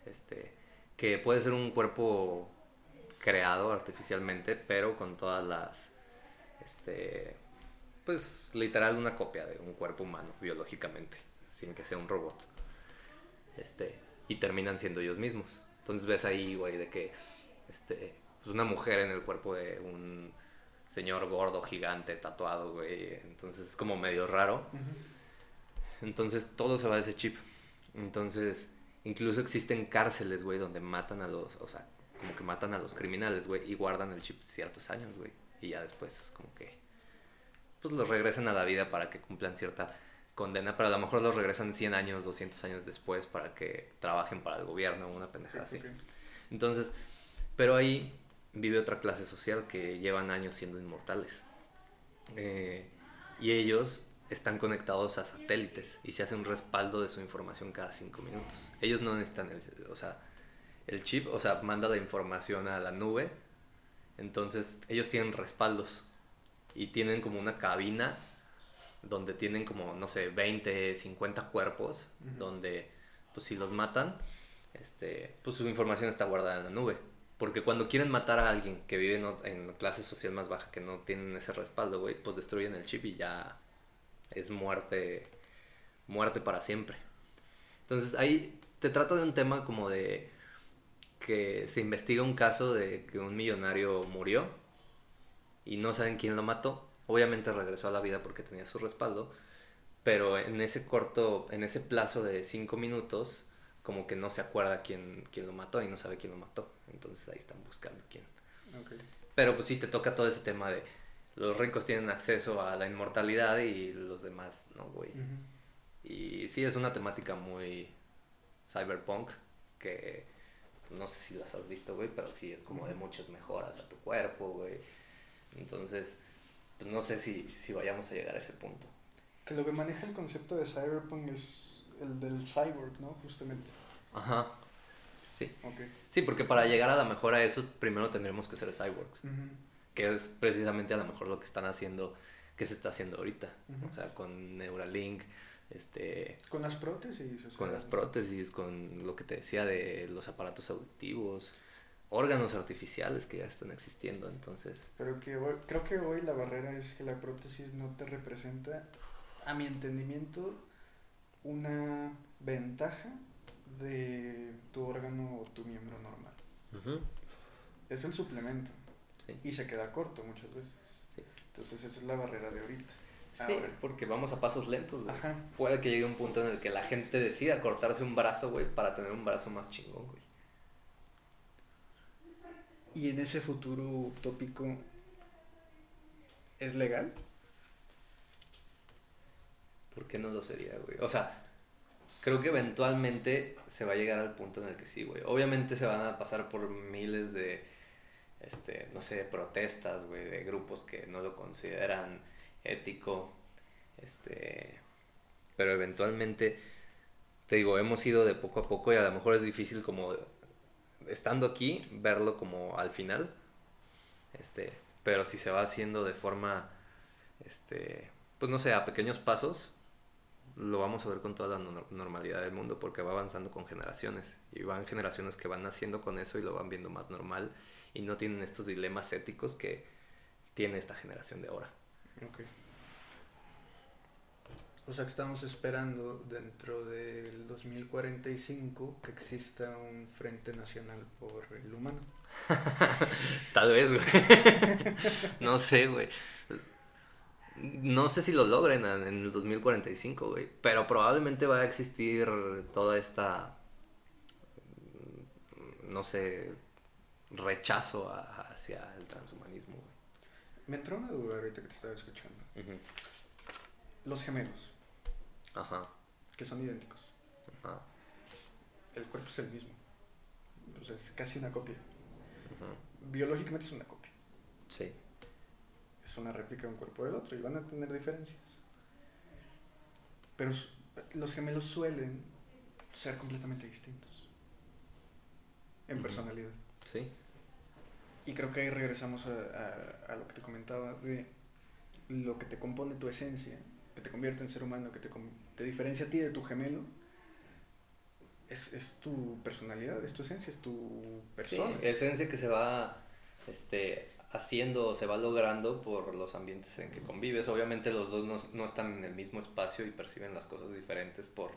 este, que puede ser un cuerpo creado artificialmente, pero con todas las, este, pues literal una copia de un cuerpo humano biológicamente, sin que sea un robot, este, y terminan siendo ellos mismos. Entonces ves ahí, güey, de que, este, pues una mujer en el cuerpo de un señor gordo, gigante, tatuado, güey, entonces es como medio raro. Entonces todo se va a ese chip. Entonces, incluso existen cárceles, güey, donde matan a los, o sea, como que matan a los criminales, güey, y guardan el chip ciertos años, güey. Y ya después, como que, pues los regresan a la vida para que cumplan cierta condena, pero a lo mejor los regresan 100 años, 200 años después para que trabajen para el gobierno, una pendejada así. Entonces, pero ahí vive otra clase social que llevan años siendo inmortales. Eh, y ellos están conectados a satélites y se hace un respaldo de su información cada cinco minutos. Ellos no necesitan el, o sea, el chip, o sea, manda la información a la nube. Entonces, ellos tienen respaldos y tienen como una cabina donde tienen como, no sé, 20, 50 cuerpos, donde, pues si los matan, este, pues su información está guardada en la nube. Porque cuando quieren matar a alguien que vive en, en clase social más baja, que no tienen ese respaldo, güey, pues destruyen el chip y ya es muerte, muerte para siempre. Entonces ahí te trata de un tema como de que se investiga un caso de que un millonario murió y no saben quién lo mató. Obviamente regresó a la vida porque tenía su respaldo, pero en ese corto, en ese plazo de cinco minutos, como que no se acuerda quién, quién lo mató y no sabe quién lo mató. Entonces ahí están buscando quién. Pero pues sí te toca todo ese tema de los ricos tienen acceso a la inmortalidad y los demás no, güey. Y sí es una temática muy cyberpunk que no sé si las has visto, güey, pero sí es como de muchas mejoras a tu cuerpo, güey. Entonces, pues no sé si, si vayamos a llegar a ese punto. Que lo que maneja el concepto de cyberpunk es el del cyborg, ¿no? Justamente. Ajá. Sí. Sí, porque para llegar a la mejora a eso, primero tendremos que ser cyborgs. Que es precisamente a lo mejor lo que están haciendo, que se está haciendo ahorita, o sea, con Neuralink, este, Con las prótesis. o sea, con las prótesis, con lo que te decía de los aparatos auditivos, órganos artificiales que ya están existiendo, entonces, Pero que hoy- creo que hoy la barrera es que la prótesis no te representa, a mi entendimiento, una ventaja de tu órgano o tu miembro normal. Es el suplemento sí. y se queda corto muchas veces. Sí. Entonces esa es la barrera de ahorita. Sí, Ahora. porque vamos a pasos lentos, güey. Puede que llegue un punto en el que la gente decida cortarse un brazo, güey, para tener un brazo más chingón, güey. Y en ese futuro utópico, ¿es legal? ¿Por qué no lo sería, güey? O sea, creo que eventualmente se va a llegar al punto en el que sí, güey. Obviamente se van a pasar por miles de, este, no sé, protestas, güey, de grupos que no lo consideran ético, este, pero eventualmente, te digo, hemos ido de poco a poco y a lo mejor es difícil como, estando aquí, verlo como al final, este, pero si se va haciendo de forma, este, pues no sé, a pequeños pasos, lo vamos a ver con toda la normalidad del mundo porque va avanzando con generaciones y van generaciones que van naciendo con eso y lo van viendo más normal y no tienen estos dilemas éticos que tiene esta generación de ahora. Okay. O sea que estamos esperando dentro del 2045 que exista un frente nacional por el humano. (laughs) Tal vez, güey. no sé, güey. No sé si lo logren en el 2045, güey. Pero probablemente va a existir toda esta. No sé. Rechazo hacia el transhumanismo, güey. Me entró una duda ahorita que te estaba escuchando. Los gemelos. Ajá. Que son idénticos. Ajá. El cuerpo es el mismo. O sea, es casi una copia. Biológicamente es una copia. Sí. Es una réplica de un cuerpo del otro y van a tener diferencias. Pero los gemelos suelen ser completamente distintos. En personalidad. Sí. Y creo que ahí regresamos a, a, lo que te comentaba de lo que te compone tu esencia, que te convierte en ser humano, que te, te diferencia a ti de tu gemelo, es, es, tu personalidad, es tu esencia, es tu persona. Sí, esencia que se va este, haciendo, se va logrando por los ambientes en que convives. Obviamente los dos no, no están en el mismo espacio y perciben las cosas diferentes por,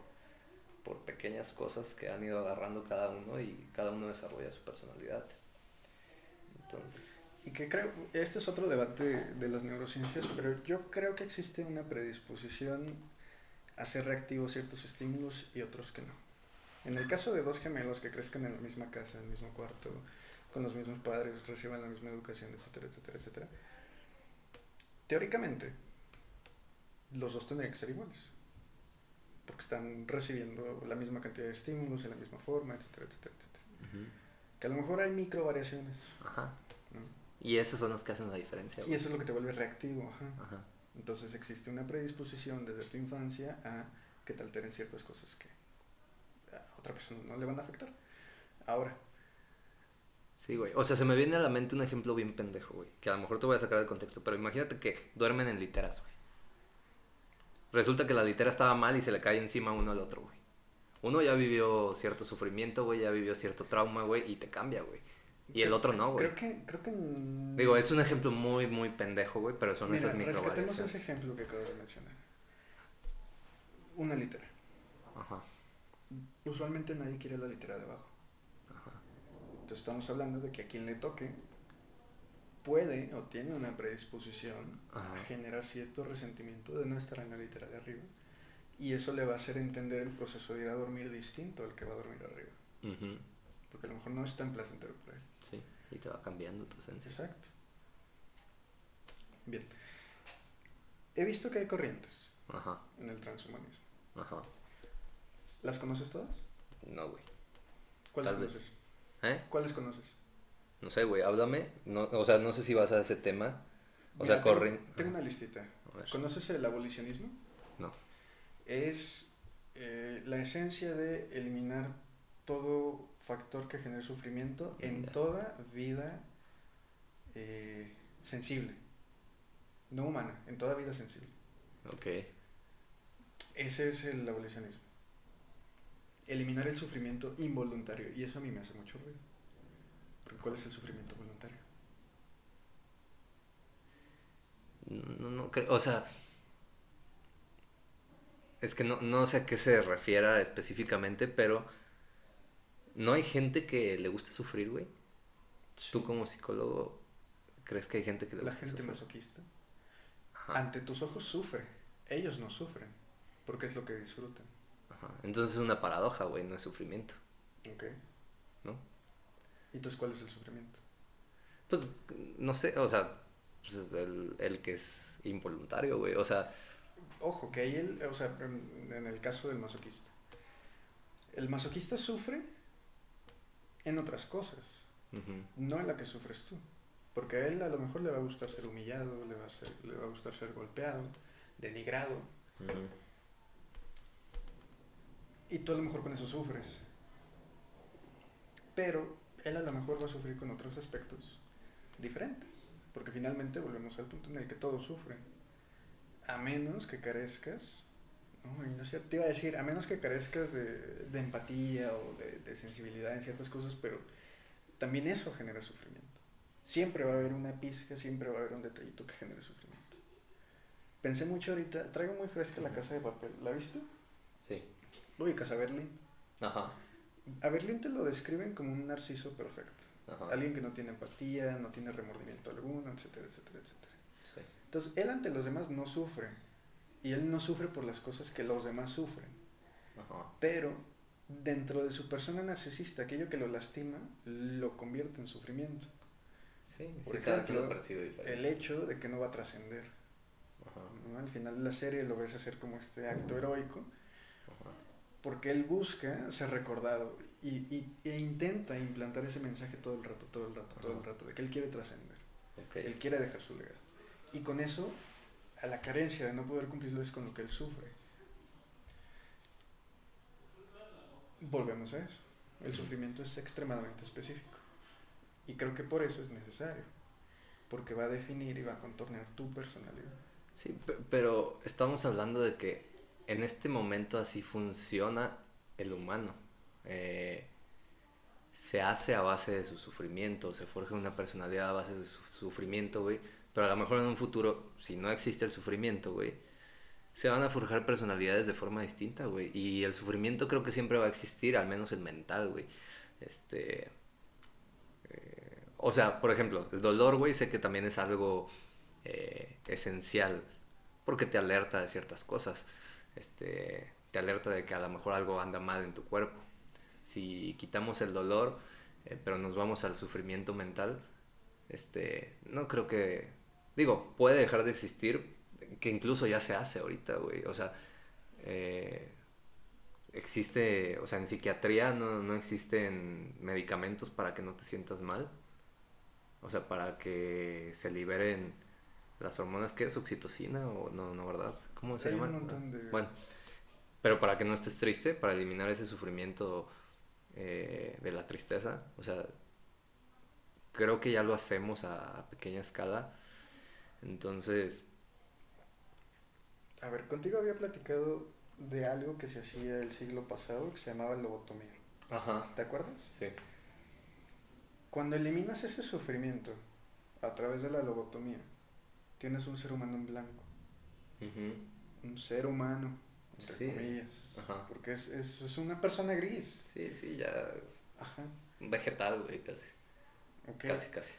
por pequeñas cosas que han ido agarrando cada uno y cada uno desarrolla su personalidad. Entonces... Y que creo, este es otro debate de las neurociencias, pero yo creo que existe una predisposición a ser reactivo ciertos estímulos y otros que no. En el caso de dos gemelos que crezcan en la misma casa, en el mismo cuarto, con los mismos padres, reciban la misma educación, etcétera, etcétera, etcétera, teóricamente los dos tendrían que ser iguales. Porque están recibiendo la misma cantidad de estímulos en la misma forma, etcétera, etcétera, etcétera. Que a lo mejor hay micro variaciones. Ajá. Y esos son los que hacen la diferencia. Y eso es lo que te vuelve reactivo. Ajá. Entonces existe una predisposición desde tu infancia a que te alteren ciertas cosas que a otra persona no le van a afectar. Ahora. Sí, güey. O sea, se me viene a la mente un ejemplo bien pendejo, güey. Que a lo mejor te voy a sacar del contexto, pero imagínate que duermen en literas, güey. Resulta que la litera estaba mal y se le cae encima uno al otro, güey. Uno ya vivió cierto sufrimiento, güey, ya vivió cierto trauma, güey, y te cambia, güey. Y el otro no, güey. Creo que, creo que... Digo, es un ejemplo muy, muy pendejo, güey, pero son esas micro rescatemos ese ejemplo que acabo de mencionar. Una litera. Ajá. Usualmente nadie quiere la litera de abajo. Ajá. Entonces estamos hablando de que a quien le toque puede o tiene una predisposición a generar cierto resentimiento de no estar en la litera de arriba. Y eso le va a hacer entender el proceso de ir a dormir distinto al que va a dormir arriba. Porque a lo mejor no es tan placentero para él. Sí, y te va cambiando tu esencia. Exacto. Bien. He visto que hay corrientes Ajá. en el transhumanismo. Ajá. ¿Las conoces todas? No, güey. ¿Cuáles conoces? ¿Eh? ¿Cuáles conoces? No sé, güey, háblame. No, o sea, no sé si vas a ese tema. O sea, corren. Tengo, una listita. ¿Conoces el abolicionismo? No. Es eh, la esencia de eliminar todo factor que genere sufrimiento en toda vida eh, sensible. No humana, en toda vida sensible. Ok. Ese es el abolicionismo. Eliminar el sufrimiento involuntario. Y eso a mí me hace mucho ruido. Porque ¿cuál es el sufrimiento voluntario? No, no creo, o sea, es que no, no sé a qué se refiera específicamente, pero ¿No hay gente que le gusta sufrir, güey? Tú como psicólogo, ¿crees que hay gente que le gusta sufrir? La gente masoquista. Ante tus ojos sufre. Ellos no sufren. Porque es lo que disfrutan. Ajá. Entonces es una paradoja, güey, no es sufrimiento. Ok. ¿No? ¿Y entonces cuál es el sufrimiento? Pues, no sé, o sea, pues es el, el que es involuntario, güey. O sea... Ojo, que ahí, el, o sea, en el caso del masoquista. El masoquista sufre en otras cosas, no en la que sufres tú. Porque a él a lo mejor le va a gustar ser humillado, le va a, ser, le va a gustar ser golpeado, denigrado. Y tú a lo mejor con eso sufres. Pero él a lo mejor va a sufrir con otros aspectos diferentes. Porque finalmente volvemos al punto en el que todos sufren. A menos que carezcas No, y no es cierto. Te iba a decir, a menos que carezcas de, de empatía o de, de sensibilidad en ciertas cosas, pero también eso genera sufrimiento. Siempre va a haber una pizca, siempre va a haber un detallito que genere sufrimiento. Pensé mucho ahorita, traigo muy fresca la casa de papel, ¿la viste? Sí. Lo ubicas a Berlín. Ajá. A Berlín te lo describen como un narciso perfecto. Ajá. Alguien que no tiene empatía, no tiene remordimiento alguno, etcétera, etcétera, etcétera. Sí. Entonces, él ante los demás no sufre. Y él no sufre por las cosas que los demás sufren. Ajá. Pero dentro de su persona narcisista, aquello que lo lastima, lo convierte en sufrimiento. Sí, Por sí, cada quien ejemplo, lo percibe diferente. El hecho de que no va a trascender. Al final de la serie lo ves hacer como este acto heroico, Ajá. porque él busca ser recordado y, y- e intenta implantar ese mensaje todo el rato, todo el rato, todo el rato, de que él quiere trascender, Ok. él quiere dejar su legado. Y con eso, a la carencia de no poder cumplirlo es con lo que él sufre. Volvemos a eso. El sufrimiento es extremadamente específico. Y creo que por eso es necesario. Porque va a definir y va a contornear tu personalidad. Sí, pe- pero estamos hablando de que en este momento así funciona el humano. Eh, se hace a base de su sufrimiento, se forja una personalidad a base de su sufrimiento, güey. Pero a lo mejor en un futuro, si no existe el sufrimiento, güey, se van a forjar personalidades de forma distinta, güey. Y el sufrimiento creo que siempre va a existir, al menos el mental, güey. Este... eh, o sea, por ejemplo, el dolor, güey, sé que también es algo eh, esencial porque te alerta de ciertas cosas. Este, te alerta de que a lo mejor algo anda mal en tu cuerpo. Si quitamos el dolor, eh, pero nos vamos al sufrimiento mental, este, no creo que, digo, puede dejar de existir, que incluso ya se hace ahorita, güey. O sea, eh, existe, o sea, en psiquiatría no, no existen medicamentos para que no te sientas mal. O sea, para que se liberen las hormonas, ¿qué es? ¿Oxitocina o no, no, verdad? ¿Cómo se Hay llama? de- Bueno, pero para que no estés triste, para eliminar ese sufrimiento eh, de la tristeza, o sea, creo que ya lo hacemos a, a pequeña escala. Entonces, A ver, contigo había platicado de algo que se hacía el siglo pasado que se llamaba lobotomía. ajá, ¿Te acuerdas? sí, Cuando eliminas ese sufrimiento a través de la lobotomía, tienes un ser humano en blanco. ujú, Un ser humano, entre Sí. comillas. Ajá. Porque es, es, es una persona gris. sí, sí, ya, Ajá. un vegetal, güey, casi, ok. casi, casi.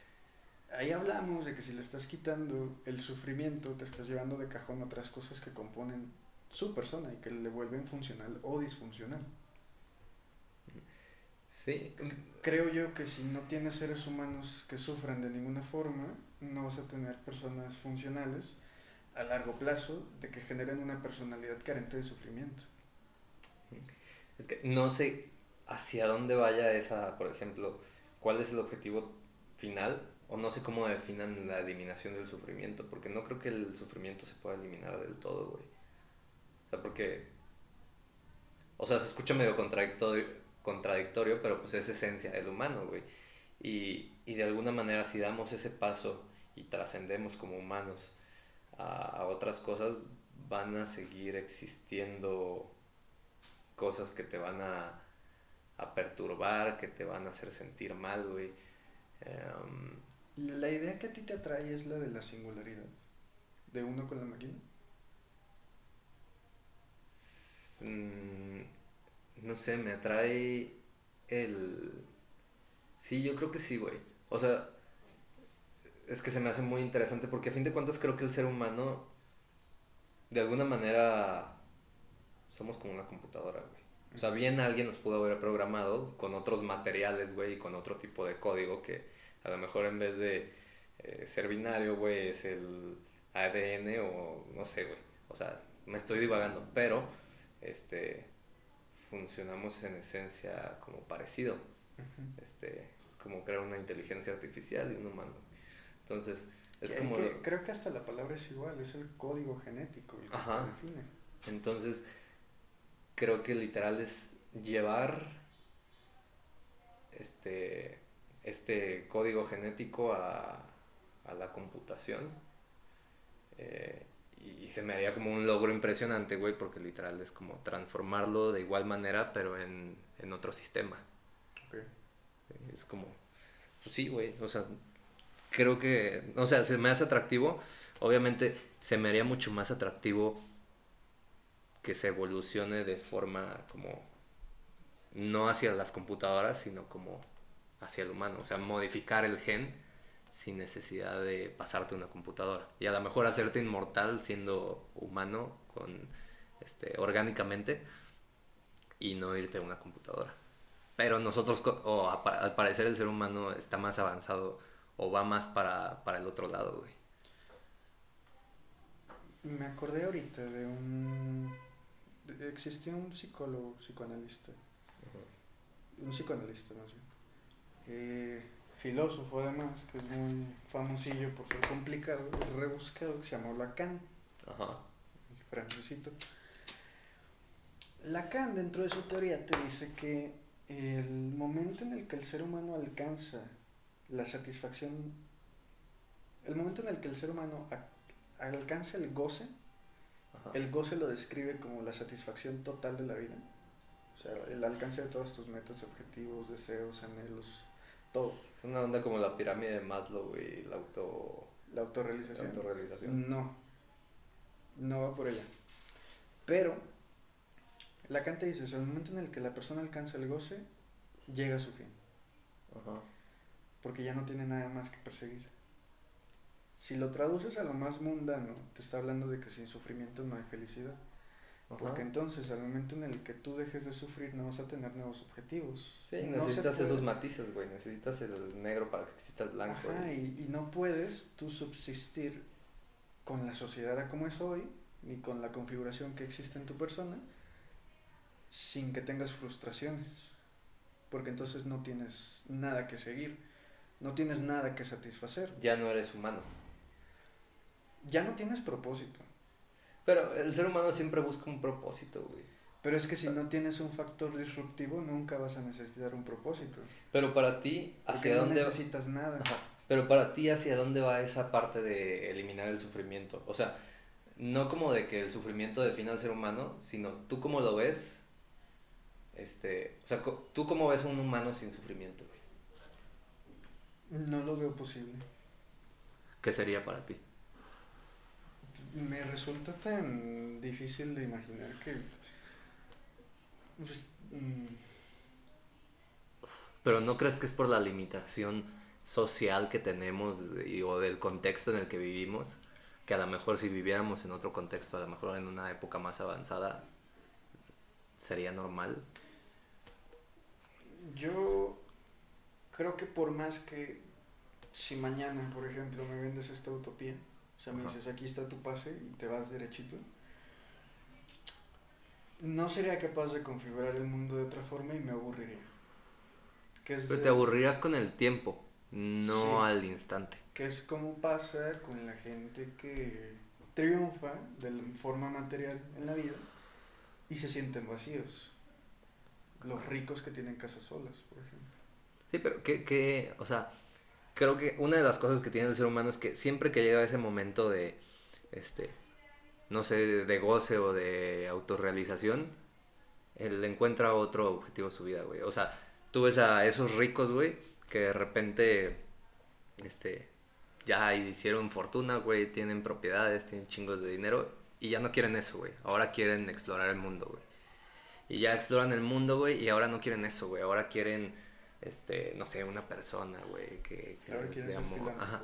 Ahí hablamos de que si le estás quitando el sufrimiento, te estás llevando de cajón otras cosas que componen su persona y que le vuelven funcional o disfuncional. Sí, Creo yo que si no tienes seres humanos que sufran de ninguna forma, no vas a tener personas funcionales a largo plazo de que generen una personalidad carente de sufrimiento. Es que no sé hacia dónde vaya esa, por ejemplo, cuál es el objetivo final, o no sé cómo definan la eliminación del sufrimiento, porque no creo que el sufrimiento se pueda eliminar del todo, güey. O sea, porque. O sea, se escucha medio contradictorio, contradictorio pero pues es esencia del humano, güey. Y, y de alguna manera, si damos ese paso y trascendemos como humanos a, a otras cosas, van a seguir existiendo cosas que te van a, a perturbar, que te van a hacer sentir mal, güey. Em, La idea que a ti te atrae es la de la singularidad, de uno con la máquina. mm, no sé, me atrae el... Sí, yo creo que sí, güey. O sea, es que se me hace muy interesante porque a fin de cuentas creo que el ser humano, de alguna manera, somos como una computadora, güey. O sea, bien alguien nos pudo haber programado con otros materiales, güey, y con otro tipo de código que a lo mejor en vez de eh, ser binario, güey, es el ADN o no sé, güey. O sea, me estoy divagando, pero este funcionamos en esencia como parecido. Este, es como crear una inteligencia artificial y un humano. Entonces, es como que creo que hasta la palabra es igual, es el código genético el que Ajá. define. Entonces, creo que literal es llevar este, este código genético a, a la computación eh, y se me haría como un logro impresionante, güey, porque literal es como transformarlo de igual manera, pero en, en otro sistema. Ok. Es como, pues sí, güey, o sea, creo que, o sea, se me hace atractivo, obviamente se me haría mucho más atractivo que se evolucione de forma como, no hacia las computadoras, sino como hacia el humano, o sea, modificar el gen sin necesidad de pasarte una computadora. Y a lo mejor hacerte inmortal siendo humano con este orgánicamente y no irte a una computadora. Pero nosotros, o al parecer el ser humano está más avanzado o va más para, para el otro lado, güey. Me acordé ahorita de un... Existía un psicólogo, psicoanalista, un psicoanalista más bien, eh, filósofo además, que es muy famosillo por ser complicado rebuscado, que se llamó Lacan, Ajá. el francesito. Lacan dentro de su teoría te dice que el momento en el que el ser humano alcanza la satisfacción, el momento en el que el ser humano alcanza el goce, Ajá. el goce lo describe como la satisfacción total de la vida. O sea, el alcance de todos tus metas, objetivos, deseos, anhelos, todo. Es una onda como la pirámide de Maslow, güey, la auto... La la autorrealización. No, no va por ella. Pero, Lacan te dice, el momento en el que la persona alcanza el goce, llega a su fin, Ajá. porque ya no tiene nada más que perseguir. Si lo traduces a lo más mundano, te está hablando de que sin sufrimiento no hay felicidad. Porque entonces, al momento en el que tú dejes de sufrir, no vas a tener nuevos objetivos. Sí, No necesitas puede- esos matices, güey. Necesitas el negro para que exista el blanco. Ajá, y, y no puedes tú subsistir con la sociedad a como es hoy, ni con la configuración que existe en tu persona, sin que tengas frustraciones. Porque entonces no tienes nada que seguir, no tienes nada que satisfacer. Ya no eres humano. Ya no tienes propósito. Pero el ser humano siempre busca un propósito, güey. Pero es que si no tienes un factor disruptivo, nunca vas a necesitar un propósito. Pero para ti, Porque ¿hacia no dónde va? necesitas nada. Ajá. Pero para ti, ¿hacia dónde va esa parte de eliminar el sufrimiento? O sea, no como de que el sufrimiento defina al ser humano, sino tú cómo lo ves. Este, o sea, tú cómo ves a un humano sin sufrimiento, güey. No lo veo posible. ¿Qué sería para ti? Me resulta tan difícil de imaginar que... pues, mm, Pero ¿no crees que es por la limitación social que tenemos y- o del contexto en el que vivimos? Que a lo mejor si viviéramos en otro contexto, a lo mejor en una época más avanzada, sería normal. yo creo que por más que si mañana, por ejemplo, me vendes esta utopía, o sea, me dices, aquí está tu pase y te vas derechito, no sería capaz de configurar el mundo de otra forma y me aburriría. Que es, Pero te aburrirás con el tiempo, no Sí. al instante. que es como pasa con la gente que triunfa de la forma material en la vida y se sienten vacíos. Los ricos que tienen casas solas, por ejemplo. Sí, pero que, que, o sea, creo que una de las cosas que tiene el ser humano es que siempre que llega ese momento de, este, no sé, de goce o de autorrealización, él encuentra otro objetivo en su vida, güey. O sea, tú ves a esos ricos, güey, que de repente, este, ya hicieron fortuna, güey, tienen propiedades, tienen chingos de dinero y ya no quieren eso, güey. Ahora quieren explorar el mundo, güey. Y ya exploran el mundo, güey, y ahora no quieren eso, güey. Ahora quieren, este, no sé, una persona, güey, que, que Ahora les amor. Ajá,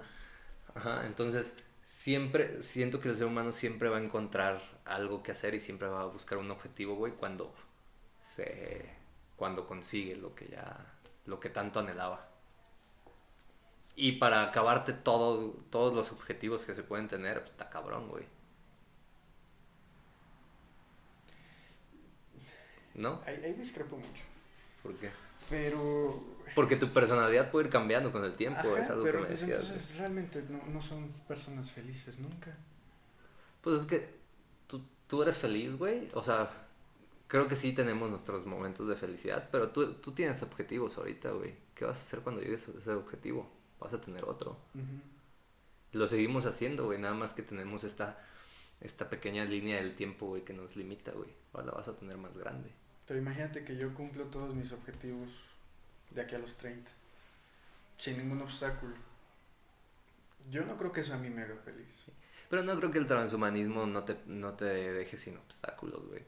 ajá. Entonces, siempre, siento que el ser humano siempre va a encontrar algo que hacer y siempre va a buscar un objetivo, güey, cuando se, cuando consigue lo que ya, lo que tanto anhelaba. Y para acabarte todo, todos los objetivos que se pueden tener, pues, está cabrón, güey. ¿No? Ahí, ahí discrepo mucho. ¿Por qué? Pero... Porque tu personalidad puede ir cambiando con el tiempo, Ajá, es algo pero que me pues decías. entonces realmente no, no son personas felices nunca. Pues es que tú, tú eres feliz, güey. O sea, creo que sí tenemos nuestros momentos de felicidad, pero tú, tú tienes objetivos ahorita, güey. ¿Qué vas a hacer cuando llegues a ese objetivo? Vas a tener otro. Lo seguimos haciendo, güey. Nada más que tenemos esta esta pequeña línea del tiempo, güey, que nos limita, güey. Ahora la vas a tener más grande. Pero imagínate que yo cumplo todos mis objetivos de aquí a los 30, sin ningún obstáculo. Yo no creo que eso a mí me haga feliz. Pero no creo que el transhumanismo no te, no te deje sin obstáculos, güey.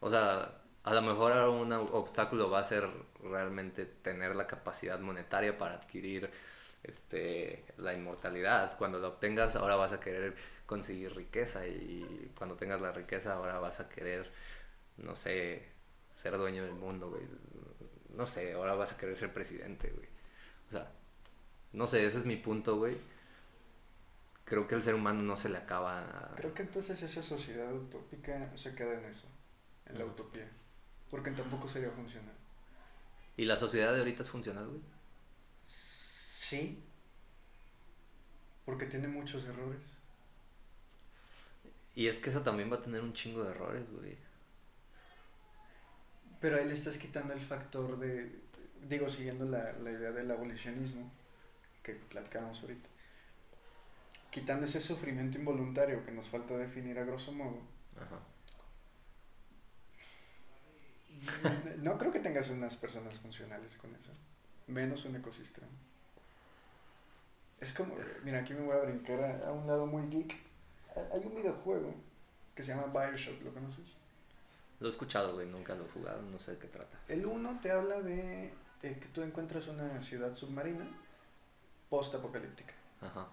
O sea, a lo mejor un obstáculo va a ser realmente tener la capacidad monetaria para adquirir este, la inmortalidad. Cuando lo obtengas, ahora vas a querer conseguir riqueza y cuando tengas la riqueza, ahora vas a querer, no sé, ser dueño del mundo, güey. No sé, ahora vas a querer ser presidente, güey. O sea, no sé, ese es mi punto, güey. Creo que el ser humano no se le acaba. Creo que entonces esa sociedad utópica se queda en eso, en la utopía. Porque tampoco sería funcional. ¿Y la sociedad de ahorita es funcional, güey? Sí. Porque tiene muchos errores. Y es que eso también va a tener un chingo de errores, güey. Pero ahí le estás quitando el factor de, digo, siguiendo la, la idea del abolicionismo que platicábamos ahorita. Quitando ese sufrimiento involuntario que nos falta definir a grosso modo. Ajá. No creo que tengas unas personas funcionales con eso. Menos un ecosistema. Es como, mira, aquí me voy a brincar a, un lado muy geek. Hay un videojuego que se llama Bioshock, ¿lo conoces? Lo he escuchado, güey, nunca lo he jugado, no sé de qué trata. El uno te habla de, que tú encuentras una ciudad submarina post-apocalíptica. Ajá.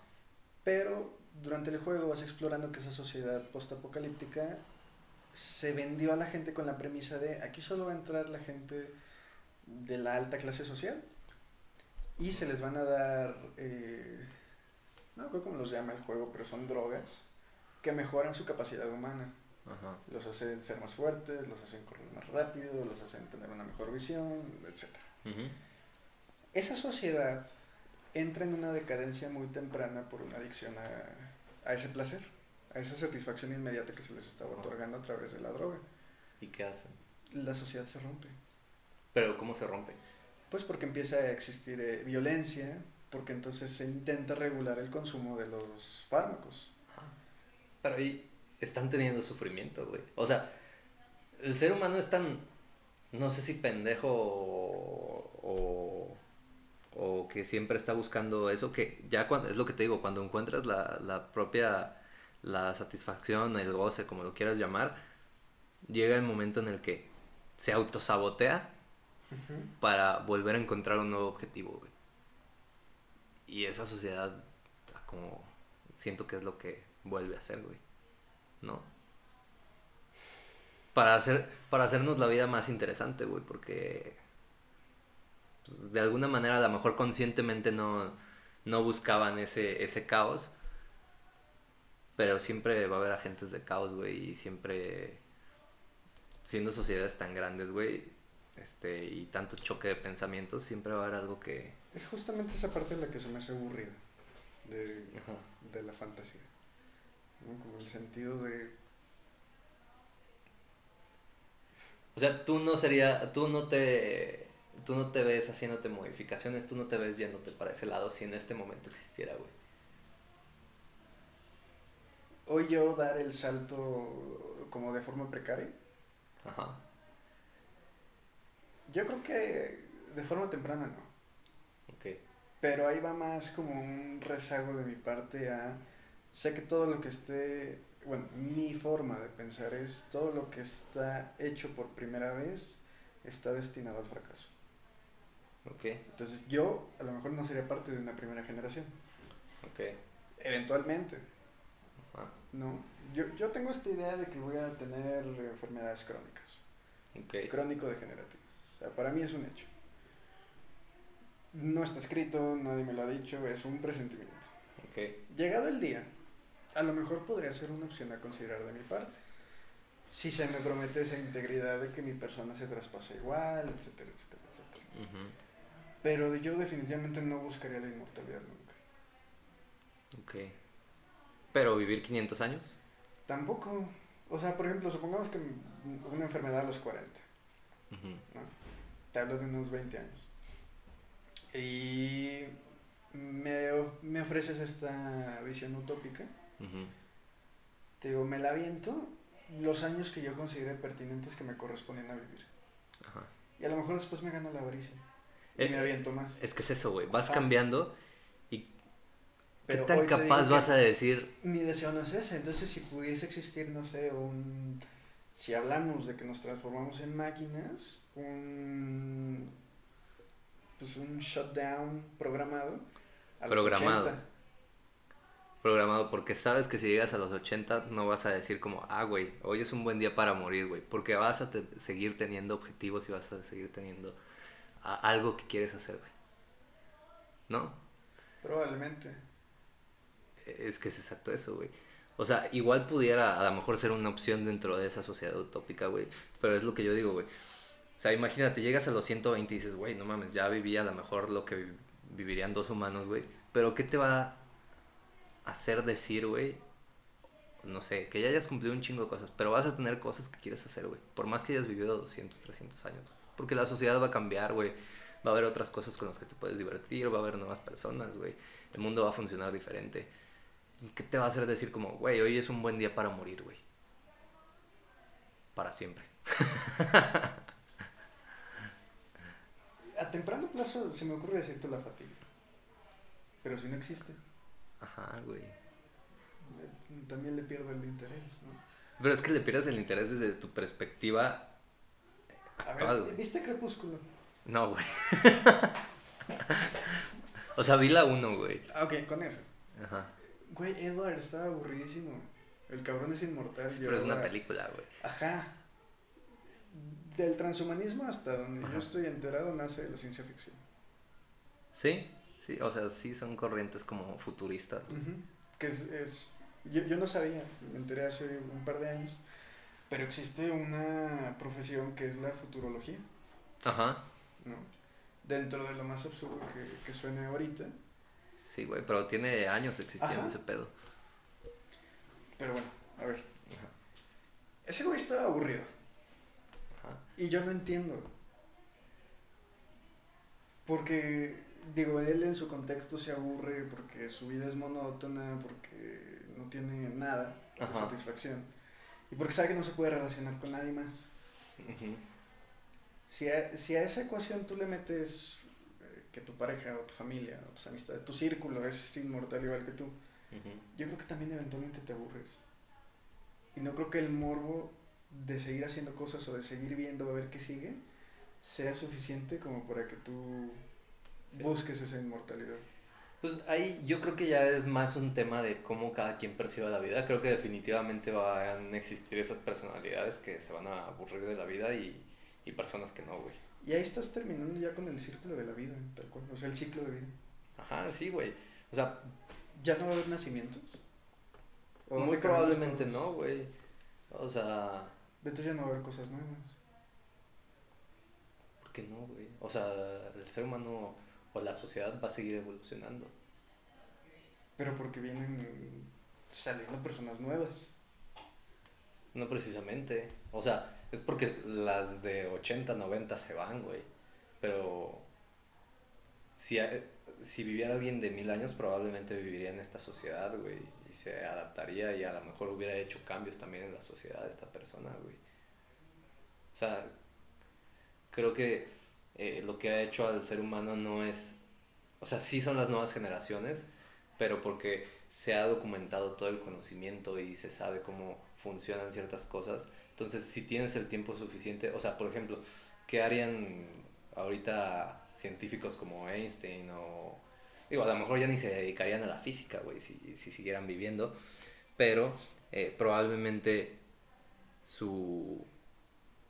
Pero durante el juego vas explorando que esa sociedad post-apocalíptica se vendió a la gente con la premisa de aquí solo va a entrar la gente de la alta clase social y se les van a dar, eh, no creo cómo los llama el juego, pero son drogas que mejoran su capacidad humana. Los hacen ser más fuertes, los hacen correr más rápido, los hacen tener una mejor visión, etc. Esa sociedad entra en una decadencia muy temprana por una adicción a ese placer a esa satisfacción inmediata que se les estaba otorgando a través de la droga. ¿Y qué hacen? La sociedad se rompe. ¿Pero cómo se rompe? Pues porque empieza a existir eh, violencia, porque entonces se intenta regular el consumo de los fármacos. Pero ahí están teniendo sufrimiento, güey. O sea, el ser humano es tan, no sé si pendejo o, o, que siempre está buscando eso, que ya cuando, es lo que te digo, cuando encuentras la, la propia la satisfacción, el goce, como lo quieras llamar, llega el momento en el que se autosabotea para volver a encontrar un nuevo objetivo, Y esa sociedad, como, siento que es lo que vuelve a hacer, güey. ¿No? Para, hacer, para hacernos la vida más interesante, güey, porque pues, de alguna manera a lo mejor conscientemente no, no buscaban ese, ese caos, pero siempre va a haber agentes de caos, güey, y siempre siendo sociedades tan grandes, güey, este, y tanto choque de pensamientos, siempre va a haber algo que... Es justamente esa parte en la que se me hace aburrida de, de la fantasía. Como el sentido de... O sea, tú no sería, tú no te, tú no te ves haciéndote modificaciones, tú no te ves yéndote para ese lado si en este momento existiera, güey hoy yo dar el salto como de forma precaria. Ajá. Yo creo que de forma temprana no. Ok. Pero ahí va más como un rezago de mi parte a... Sé que todo lo que esté... Bueno, mi forma de pensar es todo lo que está hecho por primera vez está destinado al fracaso. Ok. Entonces yo a lo mejor no sería parte de una primera generación. Ok. Eventualmente no, yo, yo tengo esta idea de que voy a tener enfermedades crónicas. Okay. Crónico-degenerativas. O sea, para mí es un hecho. No está escrito, nadie me lo ha dicho, es un presentimiento. Okay. Llegado el día, a lo mejor podría ser una opción a considerar de mi parte. Si se me promete esa integridad de que mi persona se traspase igual, etcétera, etcétera, etcétera. Pero yo definitivamente no buscaría la inmortalidad nunca. Ok. Pero vivir 500 años. Tampoco. O sea, por ejemplo, supongamos que una enfermedad a los 40. Te hablo de unos 20 años. Y me, me ofreces esta visión utópica. Te digo, me la aviento los años que yo considere pertinentes que me corresponden a vivir. Ajá. Y a lo mejor después me gana la avaricia. Y Eh, me aviento más. Es que es eso, güey. Vas cambiando y ¿qué tan capaz vas a decir? Mi deseo no es ese. Entonces, si pudiese existir, no sé, un. Si hablamos de que nos transformamos en máquinas, un. Pues un shutdown programado. A los Programado. 80. Programado, porque sabes que si llegas a los 80 no vas a decir como, ah, güey, hoy es un buen día para morir, güey. Porque vas a te- seguir teniendo objetivos y vas a seguir teniendo a- algo que quieres hacer, güey. ¿No? Probablemente. Es que es exacto eso, güey. O sea, igual pudiera a lo mejor ser una opción dentro de esa sociedad utópica, güey. Pero es lo que yo digo, güey. O sea, imagínate, llegas a los 120 y dices, güey, no mames, ya viví a lo mejor lo que vi- vivirían dos humanos, güey. Pero ¿qué te va a hacer decir, güey? No sé, que ya hayas cumplido un chingo de cosas, pero vas a tener cosas que quieres hacer, güey. Por más que hayas vivido 200, 300 años. Porque la sociedad va a cambiar, güey. Va a haber otras cosas con las que te puedes divertir, va a haber nuevas personas, güey. El mundo va a funcionar diferente. ¿Qué te va a hacer decir como, güey, hoy es un buen día para morir, güey? Para siempre. (laughs) A temprano plazo se me ocurre decirte la fatiga. Pero si no existe, Ajá, güey. también le pierdo el interés, ¿no? Pero es que le pierdes el interés desde tu perspectiva A ver, güey. ¿viste Crepúsculo? No, güey. (laughs) o sea, vi la uno, güey. Ah, ok, con eso. Ajá. Güey, Edward estaba aburridísimo. El cabrón es inmortal. Pero es una película, güey. Ajá. Del transhumanismo hasta donde Ajá. yo estoy enterado nace la ciencia ficción. ¿Sí? Sí, o sea, sí son corrientes como futuristas. Que es, es yo, yo no sabía, me enteré hace un par de años, pero existe una profesión que es la futurología, Ajá. ¿no? Dentro de lo más absurdo que, que suene ahorita, Sí, güey, pero tiene años existiendo Ajá. ese pedo. pero bueno, a ver. Ajá. Ese güey estaba aburrido Ajá. y yo no entiendo. Porque, digo, él en su contexto se aburre porque su vida es monótona, porque no tiene nada de Ajá. satisfacción y porque sabe que no se puede relacionar con nadie más. Si a, si a esa ecuación tú le metes eh, que tu pareja o tu familia o tus amistades, tu círculo es inmortal igual que tú, yo creo que también eventualmente te aburres. Y no creo que el morbo de seguir haciendo cosas o de seguir viendo a ver qué sigue sea suficiente como para que tú Sí. busques esa inmortalidad. Pues ahí yo creo que ya es más un tema de cómo cada quien percibe la vida. Creo que definitivamente van a existir esas personalidades que se van a aburrir de la vida y, y personas que no, güey. Y ahí estás terminando ya con el círculo de la vida, tal cual, o sea, el ciclo de vida. Ajá, sí, güey. O sea, ¿Ya no va a haber nacimientos? ¿O muy probablemente todos? no, güey. O sea, Entonces ya no va a haber cosas nuevas. ¿por qué no, güey? O sea, el ser humano o la sociedad va a seguir evolucionando. Pero porque vienen saliendo personas nuevas. No precisamente. O sea, es porque las de 80, 90 se van, güey. Pero si, si viviera alguien de mil años, probablemente viviría en esta sociedad, güey. Y se adaptaría y a lo mejor hubiera hecho cambios también en la sociedad esta persona, güey. O sea, creo que eh, lo que ha hecho al ser humano no es... O sea, sí son las nuevas generaciones, pero porque se ha documentado todo el conocimiento y se sabe cómo funcionan ciertas cosas. Entonces, si tienes el tiempo suficiente, o sea, por ejemplo, ¿qué harían ahorita científicos como Einstein o... Digo, a lo mejor ya ni se dedicarían a la física, güey, si, si siguieran viviendo, pero eh, probablemente su,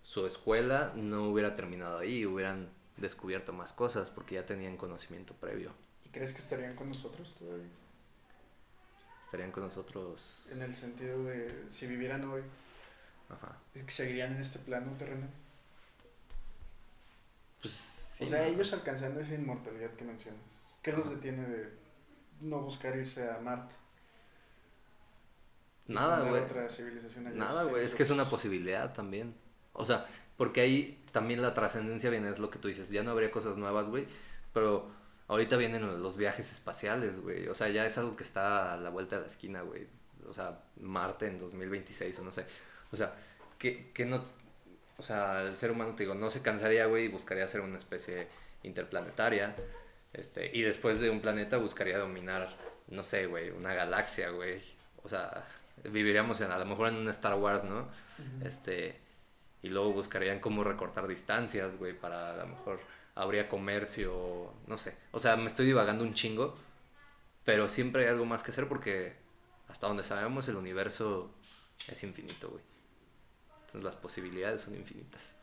su escuela no hubiera terminado ahí, hubieran descubierto más cosas porque ya tenían conocimiento previo. ¿Y crees que estarían con nosotros todavía? Estarían con nosotros... En el sentido de, si vivieran hoy, Ajá. ¿seguirían en este plano terrenal? Pues sí. o sea, ¿no? ellos alcanzando esa inmortalidad que mencionas. ¿Qué los Ajá. detiene de no buscar irse a Marte? Nada, güey. Nada, güey, es que es una posibilidad también. O sea, porque ahí también la trascendencia viene, es lo que tú dices, ya no habría cosas nuevas, güey, pero ahorita vienen los viajes espaciales, güey. O sea, ya es algo que está a la vuelta de la esquina, güey. o sea, Marte en 2026 o no sé. O sea, que, que no, o sea, el ser humano, te digo, no se cansaría, güey, y buscaría ser una especie interplanetaria. Este, y después de un planeta buscaría dominar, no sé, güey, una galaxia, güey. O sea, viviríamos en, a lo mejor en un Star Wars, ¿no? Este, y luego buscarían cómo recortar distancias, güey, para a lo mejor habría comercio, no sé. O sea, me estoy divagando un chingo, pero siempre hay algo más que hacer porque hasta donde sabemos el universo es infinito, güey. Entonces las posibilidades son infinitas.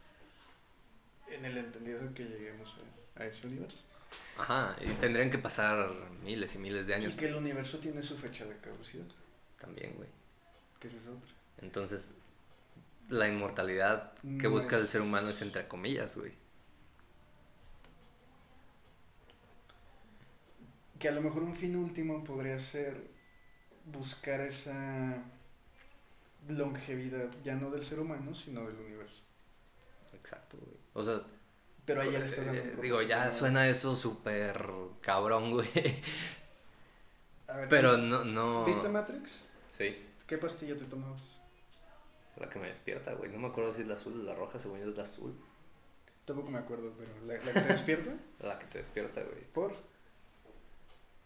En el entendido de que lleguemos a, ese universo. Ajá, y tendrían que pasar miles y miles de años. Y que el universo tiene su fecha de caducidad. También, güey. Que esa es otra. Entonces, la inmortalidad que No busca el ser humano es entre comillas, güey. Que a lo mejor un fin último podría ser buscar esa longevidad, ya no del ser humano, sino del universo. Exacto, güey. O sea, Pero ahí ya le estás dando un eh, digo, ya suena eso súper cabrón, güey. A ver, Pero no, no. ¿Viste Matrix? Sí, ¿Qué pastilla te tomabas? La que me despierta, güey. No me acuerdo si es la azul o la roja, según yo es la azul. Tampoco me acuerdo, pero ¿la, la que te despierta? (laughs) La que te despierta, güey. ¿Por?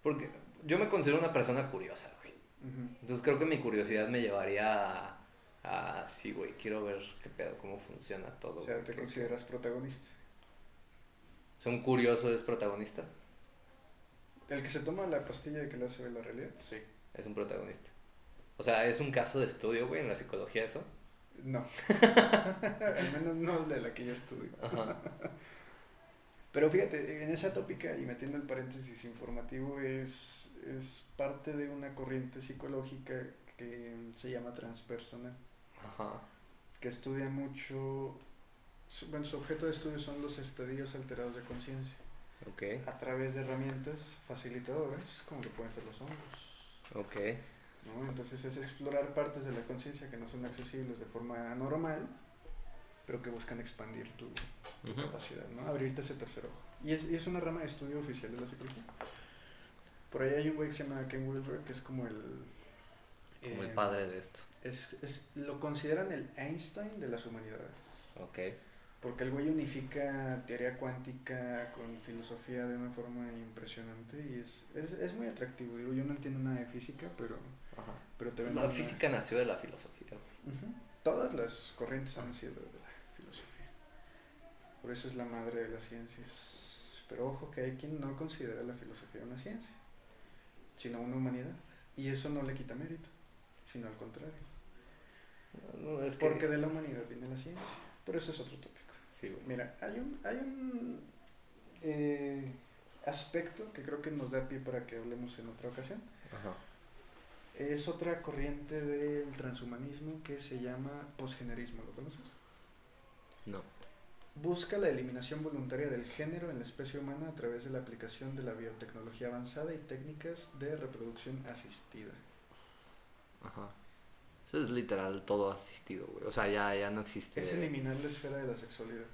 Porque yo me considero una persona curiosa, güey. Entonces creo que mi curiosidad me llevaría a, a sí, güey, quiero ver qué pedo, cómo funciona todo. O sea, güey, te consideras protagonista. o sea, un curioso es protagonista, El que se toma la pastilla de que le hace ver la realidad. Sí. es un protagonista. O sea, es un caso de estudio, güey, en la psicología eso. No. (laughs) Al menos no de la que yo estudio. Ajá. (laughs) Pero fíjate, en esa tópica, y metiendo el paréntesis informativo, es, es parte de una corriente psicológica que se llama transpersonal, Ajá. que estudia mucho, su- bueno, su objeto de estudio son los estadios alterados de conciencia, Ok. a través de herramientas facilitadoras, como lo pueden ser los hongos. Ok. ¿No? Entonces es explorar partes de la conciencia que no son accesibles de forma normal, pero que buscan expandir tu, capacidad, ¿no? Abrirte ese tercer ojo. Y es, y es una rama de estudio oficial de la psicología. Por ahí hay un güey que se llama Ken Wilber, que es como el... Como el eh, padre de esto. Es, es, lo consideran el Einstein de las humanidades. Ok. Porque el güey unifica teoría cuántica con filosofía de una forma impresionante y es, es, es muy atractivo. Digo, yo no entiendo nada de física, pero, Ajá. pero te venden La una- física nació de la filosofía. Todas las corrientes han sido de la filosofía. Por eso es la madre de las ciencias. Pero ojo que hay quien no considera la filosofía una ciencia, sino una humanidad. Y eso no le quita mérito, sino al contrario. No, es que... Porque de la humanidad viene la ciencia. Pero eso es otro tópico. Sí. Mira, hay un, hay un eh, aspecto que creo que nos da pie para que hablemos en otra ocasión. Ajá. Es otra corriente del transhumanismo que se llama posgenerismo. ¿Lo conoces? No. Busca la eliminación voluntaria del género en la especie humana a través de la aplicación de la biotecnología avanzada y técnicas de reproducción asistida. Ajá. Eso es literal todo asistido, güey. O sea, ya, ya no existe. Es eliminar la esfera de la sexualidad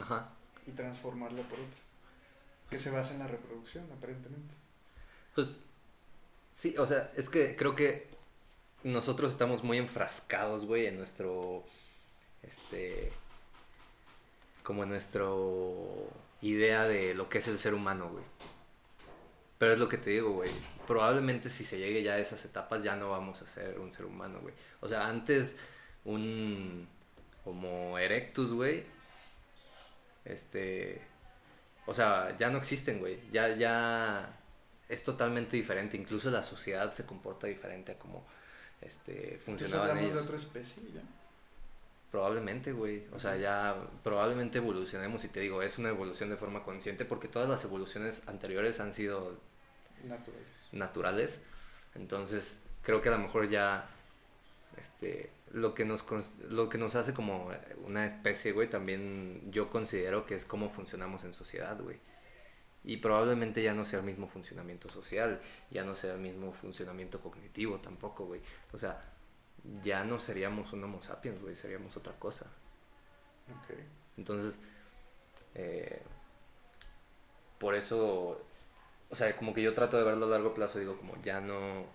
Ajá. y transformarla por otra, que se basa en la reproducción, aparentemente. Pues sí, o sea, es que creo que nosotros estamos muy enfrascados, güey, en nuestro, este, como en nuestro idea de lo que es el ser humano, güey. Pero es lo que te digo, güey. Probablemente si se llegue ya a esas etapas ya no vamos a ser un ser humano, güey. O sea, antes un Homo erectus, güey, este, o sea, ya no existen, güey. Ya, ya es totalmente diferente. Incluso la sociedad se comporta diferente a como este, funcionaban ellos. de otra especie ya. Probablemente, güey. O sea, ya probablemente evolucionemos y te digo, es una evolución de forma consciente porque todas las evoluciones anteriores han sido Naturales. naturales. Entonces, creo que a lo mejor ya este lo que nos lo que nos hace como una especie, güey, también yo considero que es cómo funcionamos en sociedad, güey. Y probablemente ya no sea el mismo funcionamiento social, ya no sea el mismo funcionamiento cognitivo tampoco, güey. O sea, ya no seríamos un Homo sapiens, güey, seríamos otra cosa. Ok. Entonces, eh, por eso, o sea, como que yo trato de verlo a largo plazo, digo, como ya no,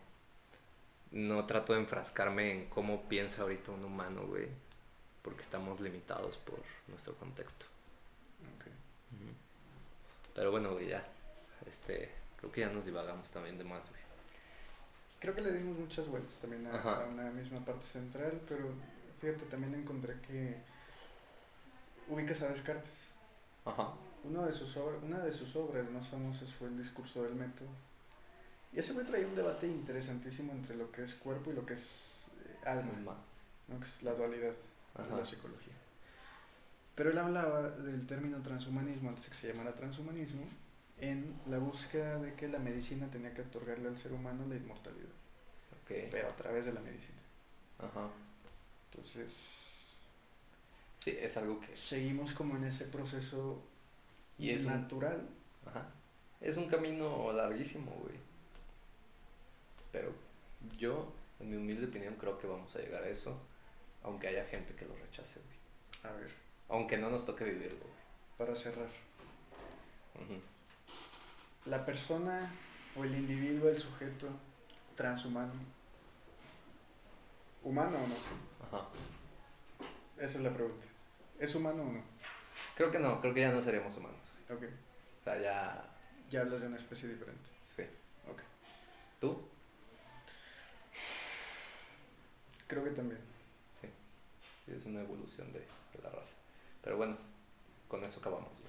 no trato de enfrascarme en cómo piensa ahorita un humano, güey. Porque estamos limitados por nuestro contexto. Pero bueno, güey, ya. Este, creo que ya nos divagamos también de más, güey. Creo que le dimos muchas vueltas también a, una misma parte central, pero fíjate, también encontré que ubicas a Descartes. Ajá. Uno de sus obra- una de sus obras más famosas fue el discurso del método. Y ese güey traía un debate interesantísimo entre lo que es cuerpo y lo que es eh, alma, ¿no? que es la dualidad de la psicología. Pero él hablaba del término transhumanismo, antes de que se llamara transhumanismo, en la búsqueda de que la medicina tenía que otorgarle al ser humano la inmortalidad, Ok. pero a través de la medicina. Ajá. Entonces, Sí, es algo que... seguimos como en ese proceso Y es un, natural. ajá. Es un camino larguísimo, güey. Pero yo, en mi humilde opinión, creo que vamos a llegar a eso. Aunque haya gente que lo rechace, güey. A ver, Aunque no nos toque vivirlo, para cerrar. La persona o el individuo, el sujeto transhumano, ¿humano o no? Ajá. Esa es la pregunta. ¿Es humano o no? Creo que no, creo que ya no seríamos humanos. Ok, O sea, ya... ya hablas de una especie diferente. Sí. Ok. ¿Tú? Creo que también. Sí. Sí, es una evolución de, de la raza. Pero bueno, con eso acabamos.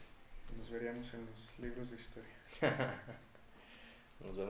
Nos veríamos en los libros de historia. (laughs) Nos vemos.